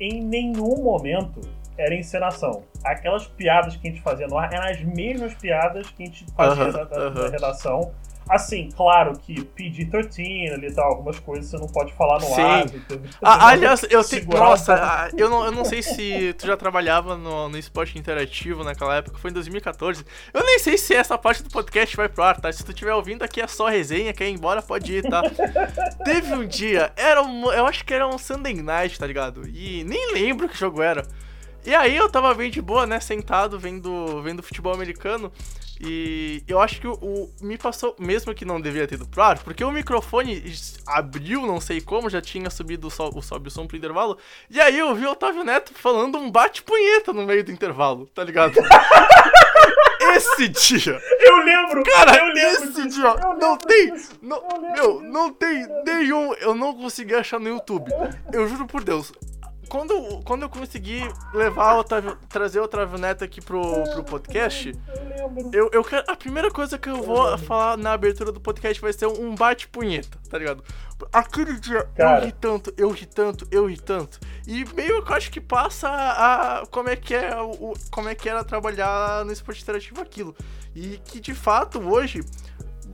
em nenhum momento era encenação. Aquelas piadas que a gente fazia no ar eram as mesmas piadas que a gente fazia Aham, da, da- aham. da redação. Assim, claro que PG-13 ali e tal, algumas coisas você não pode falar no Sim. ar. <laughs> entendeu? Ah, aliás, eu um Nossa, eu não, eu não sei se tu já trabalhava no, no esporte interativo naquela época, foi em 2014. Eu nem sei se essa parte do podcast vai pro ar, tá? Se tu estiver ouvindo aqui é só resenha, quer ir embora, pode ir, tá? <laughs> Teve um dia, era um, eu acho que era um Sunday Night, tá ligado? E nem lembro que jogo era. E aí eu tava bem de boa, né, sentado, vendo, vendo futebol americano. E eu acho que o, o- me passou, mesmo que não devia ter ido pro ar, porque o microfone abriu, não sei como, já tinha subido o, sol, o sobe o som pro intervalo. E aí eu vi o Otávio Neto falando um bate-punheta no meio do intervalo, tá ligado? <laughs> Esse dia, Eu lembro! cara, eu lembro esse dia, eu não tem, não, meu, não tem nenhum, eu não consegui achar no YouTube. Eu juro por Deus. Quando, eu- quando eu consegui levar o Otávio, trazer o Otávio Neto aqui pro, pro podcast, Eu lembro. eu, eu quero. A primeira coisa que eu vou falar na abertura do podcast vai ser um bate-punheta, tá ligado? Aquele dia Cara. eu ri tanto, eu ri tanto, eu ri tanto. E meio que eu acho que passa a. como é que é o. como é que era trabalhar no esporte interativo aquilo. E que de fato hoje.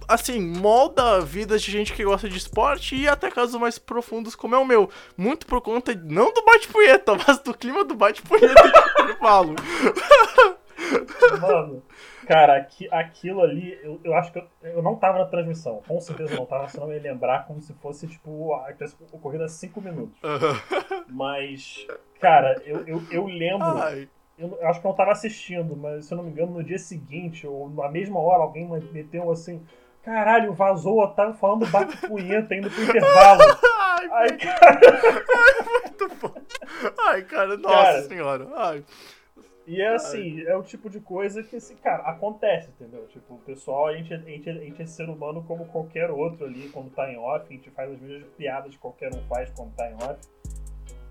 Assim, molda vidas de gente que gosta de esporte e até casos mais profundos como é o meu. Muito por conta, não do bate-punheta, <laughs> mas do clima do bate-punheta que eu falo. Mano, cara, aqui, aquilo ali, eu, eu acho que eu, eu não tava na transmissão. Com certeza não tava, senão eu ia lembrar como se fosse, tipo, a, tivesse ocorrido há 5 minutos. Mas, cara, eu, eu, eu lembro. Ai. Eu, eu acho que eu não tava assistindo, mas se eu não me engano, no dia seguinte, ou na mesma hora, alguém meteu assim. Caralho, vazou o Otávio falando bate-punheta indo pro intervalo. <laughs> Ai, Ai, cara. <laughs> muito bom. Ai, cara, nossa Cara. senhora. Ai. E é assim, é o tipo de coisa que, assim, cara, acontece, entendeu? Tipo, o pessoal, a gente, a, gente, a gente é ser humano como qualquer outro ali, quando tá em off, a gente faz as mesmas piadas que qualquer um faz quando tá em off.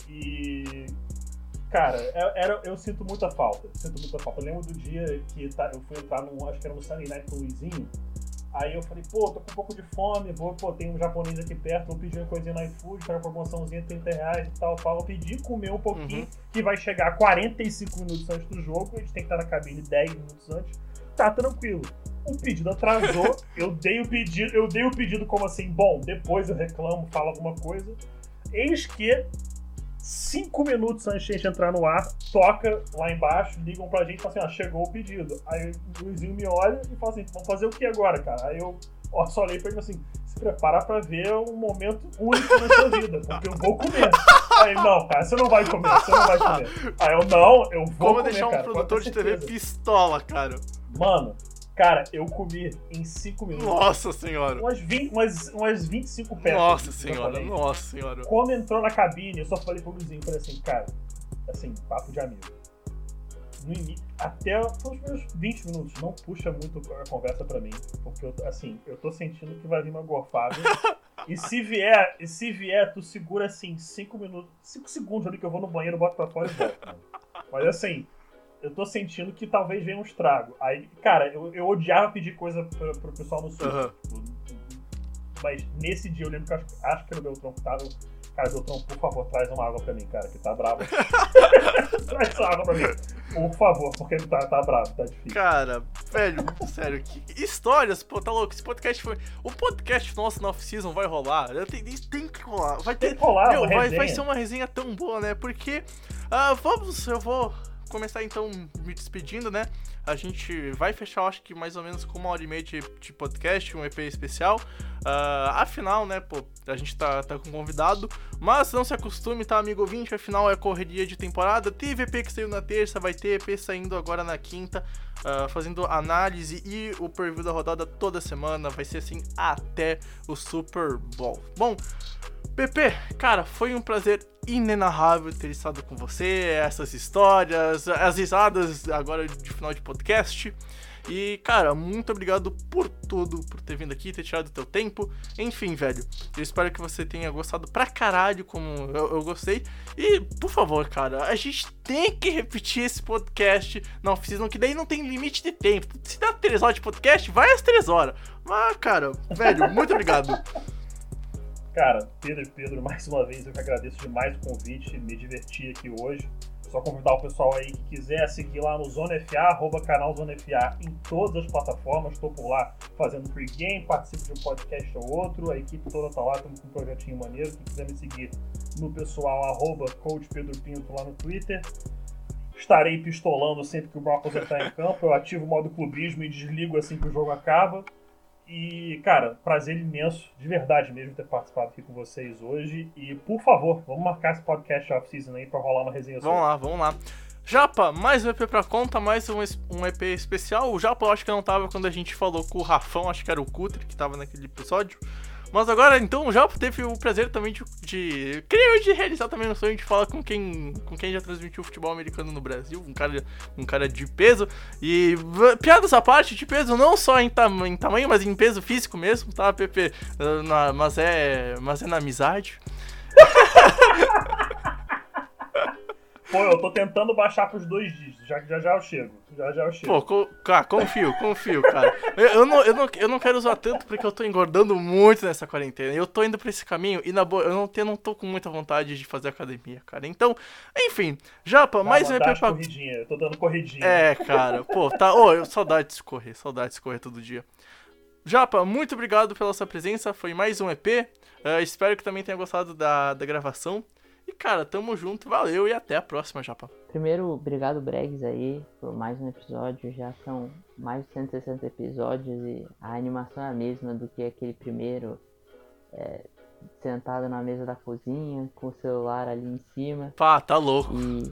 E. Cara, é- era, eu sinto muita falta. Sinto muita falta. Eu lembro do dia que tá, eu fui entrar num. Acho que era no Sunday Night com o Luizinho. Aí eu falei, pô, tô com um pouco de fome, vou, pô, tem um japonês aqui perto, vou pedir uma coisinha no iFood, para promoçãozinha 30 reais e tal, tal. Eu pedi comer um pouquinho, Uhum. que vai chegar 45 minutos antes do jogo, a gente tem que estar na cabine 10 minutos antes. Tá tranquilo. O pedido atrasou, <laughs> eu dei o pedido, eu dei o pedido como assim, bom, depois eu reclamo, falo alguma coisa. Eis que cinco minutos antes de a gente entrar no ar, toca lá embaixo, ligam pra gente e falam assim, ó, chegou o pedido. Aí o Luizinho me olha e fala assim, vamos fazer o que agora, cara? Aí eu ó, só olhei pra ele assim, se prepara pra ver um momento único na sua vida, porque eu vou comer. Aí, não, cara, você não vai comer, você não vai comer. Aí eu, não, eu vou Como comer, deixar um cara, produtor de TV pistola, cara. Mano, cara, eu comi em cinco minutos. Nossa senhora. Umas, 20, umas, umas 25 peças. Nossa senhora, nossa senhora. Quando entrou na cabine, eu só falei pro Luizinho, falei assim, cara, assim, papo de amigo. No início, até os primeiros 20 minutos, não puxa muito a conversa pra mim, porque eu, assim, eu tô sentindo que vai vir uma gorfada. <laughs> e se vier, e se vier, tu segura assim 5 minutos, 5 segundos ali que eu vou no banheiro, boto pra fora e volto. Mas assim, eu tô sentindo que talvez venha um estrago. Aí, cara, eu, eu odiava pedir coisa pra, pro pessoal no sul. Tipo, mas nesse dia eu lembro que eu acho, acho que era o Beltrão que tava. Cara, Beltrão, por favor, traz uma água pra mim, cara, que tá bravo. <laughs> traz uma água pra mim. Por favor, porque ele tá, tá bravo, tá difícil. Cara, velho, sério, que histórias, pô, tá louco? Esse podcast foi. O podcast nosso na off-season vai rolar. Tem, tem que rolar. Vai ter. Tem que rolar, Meu, vai, vai ser uma resenha tão boa, né? Porque. ah, vamos, eu vou começar então me despedindo, né? A gente vai fechar, acho que mais ou menos com uma hora e meia de, de podcast, um EP especial. Ah, afinal, né, pô, a gente tá, tá com convidado. Mas não se acostume, tá, amigo ouvinte? Afinal, é correria de temporada. Teve EP que saiu na terça, vai ter EP saindo agora na quinta. ah, fazendo análise e o preview da rodada toda semana. Vai ser assim até o Super Bowl. Bom, Pepe, cara, foi um prazer inenarrável ter estado com você, essas histórias, as risadas agora de final de podcast. E, cara, muito obrigado por tudo, por ter vindo aqui, ter tirado o teu tempo. Enfim, velho, eu espero que você tenha gostado pra caralho como eu, eu gostei. E, por favor, cara, a gente tem que repetir esse podcast na oficina, que daí não tem limite de tempo. Se dá 3 horas de podcast, vai às 3 horas. Mas, cara, velho, muito obrigado. <laughs> Cara, Pedro e Pedro, <laughs> mais uma vez eu que agradeço demais o convite, me diverti aqui hoje. Só convidar o pessoal aí que quiser seguir lá no Zona FA, arroba canal Zona FA em todas as plataformas. Estou por lá fazendo pregame, participo de um podcast ou outro. A equipe toda tá lá, estamos com um projetinho maneiro. Quem quiser me seguir no pessoal, arroba Coach Pedro Pinto lá no Twitter. Estarei pistolando sempre que o Broncos entrar em campo. Eu ativo o modo clubismo e desligo assim que o jogo acaba. E, cara, prazer imenso, de verdade mesmo, ter participado aqui com vocês hoje. E, por favor, vamos marcar esse podcast off-season aí pra rolar uma resenha Vamos lá, vamos lá. Japa, mais um EP pra conta, mais um, um EP especial. O Japa eu acho que não tava quando a gente falou com o Rafão, acho que era o Cutre que tava naquele episódio. Mas agora, então, Japa teve o prazer também de, de. Creio de realizar também o sonho de falar com quem, com quem já transmitiu futebol americano no Brasil, um cara, um cara de peso. E piadas à parte, de peso não só em, tam em tamanho, mas em peso físico mesmo, tá, Pepe? Ah, na- mas, é, mas é na amizade. <laughs> Pô, eu tô tentando baixar pros dois dígitos, já, já já eu chego. Já já eu chego. Pô, co cara, confio, confio, cara. Eu, eu não, eu, não, eu não quero usar tanto porque eu tô engordando muito nessa quarentena. Eu tô indo pra esse caminho e, na boa, eu não, tenho, não tô com muita vontade de fazer academia, cara. Então, enfim, Japa, Dá mais um EP pra... corridinha, eu tô dando corridinha. É, cara, pô, tá. Ô, eu, saudade de escorrer, saudade de escorrer todo dia. Japa, muito obrigado pela sua presença. Foi mais um EP. Eh, espero que também tenha gostado da, da gravação. E, cara, tamo junto, valeu e até a próxima, Japa. Primeiro, obrigado Bregs aí por mais um episódio. Já são mais de 160 episódios e a animação é a mesma do que aquele primeiro. é, sentado na mesa da cozinha, com o celular ali em cima. Pá, tá louco. E,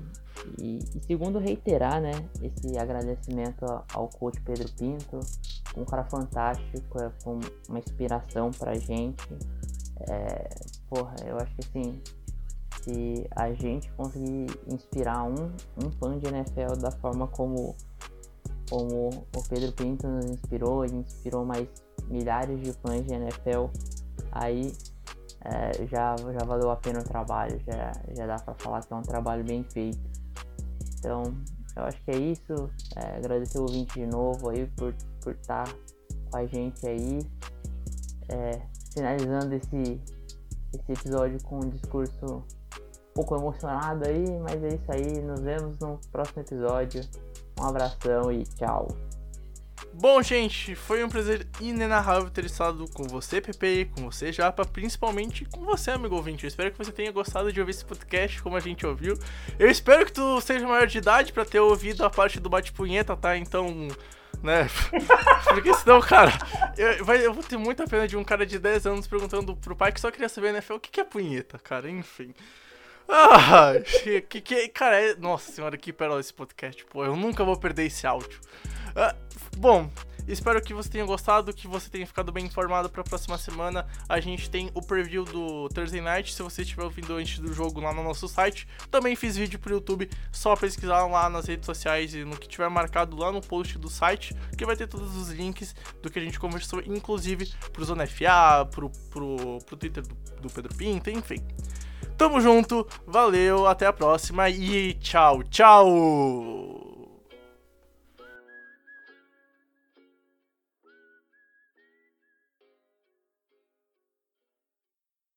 e, e segundo, reiterar, né, esse agradecimento ao coach Pedro Pinto, um cara fantástico, é, foi uma inspiração pra gente. É, porra, eu acho que assim, se a gente conseguir inspirar um, um fã de NFL da forma como, como o Pedro Pinto nos inspirou e inspirou mais milhares de fãs de NFL, aí é, já, já valeu a pena o trabalho, já, já dá pra falar que é um trabalho bem feito. Então, eu acho que é isso. É, agradecer o ouvinte de novo aí por estar tá com a gente aí. É, finalizando esse, esse episódio com um discurso pouco emocionado aí, mas é isso aí. Nos vemos no próximo episódio. Um abração e tchau. Bom, gente, foi um prazer inenarrável ter estado com você, Pepe, com você, Japa, principalmente com você, amigo ouvinte. Eu espero que você tenha gostado de ouvir esse podcast como a gente ouviu. Eu espero que tu seja maior de idade pra ter ouvido a parte do bate-punheta, tá? Então, né? <laughs> Porque senão, cara, eu, vai- eu vou ter muita pena de um cara de 10 anos perguntando pro pai que só queria saber, né? O que, que é punheta, cara? Enfim. Ah, que, que, cara, é, nossa senhora, que pérola esse podcast, pô, eu nunca vou perder esse áudio. Ah, bom, espero que você tenha gostado, que você tenha ficado bem informado pra próxima semana. A gente tem o preview do Thursday Night, se você estiver ouvindo antes do jogo lá no nosso site. Também fiz vídeo pro YouTube, só pesquisar lá nas redes sociais e no que tiver marcado lá no post do site, que vai ter todos os links do que a gente conversou, inclusive pro Zona FA, pro, pro, pro Twitter do, do Pedro Pinto, enfim. Tamo junto, valeu, até a próxima e tchau, tchau!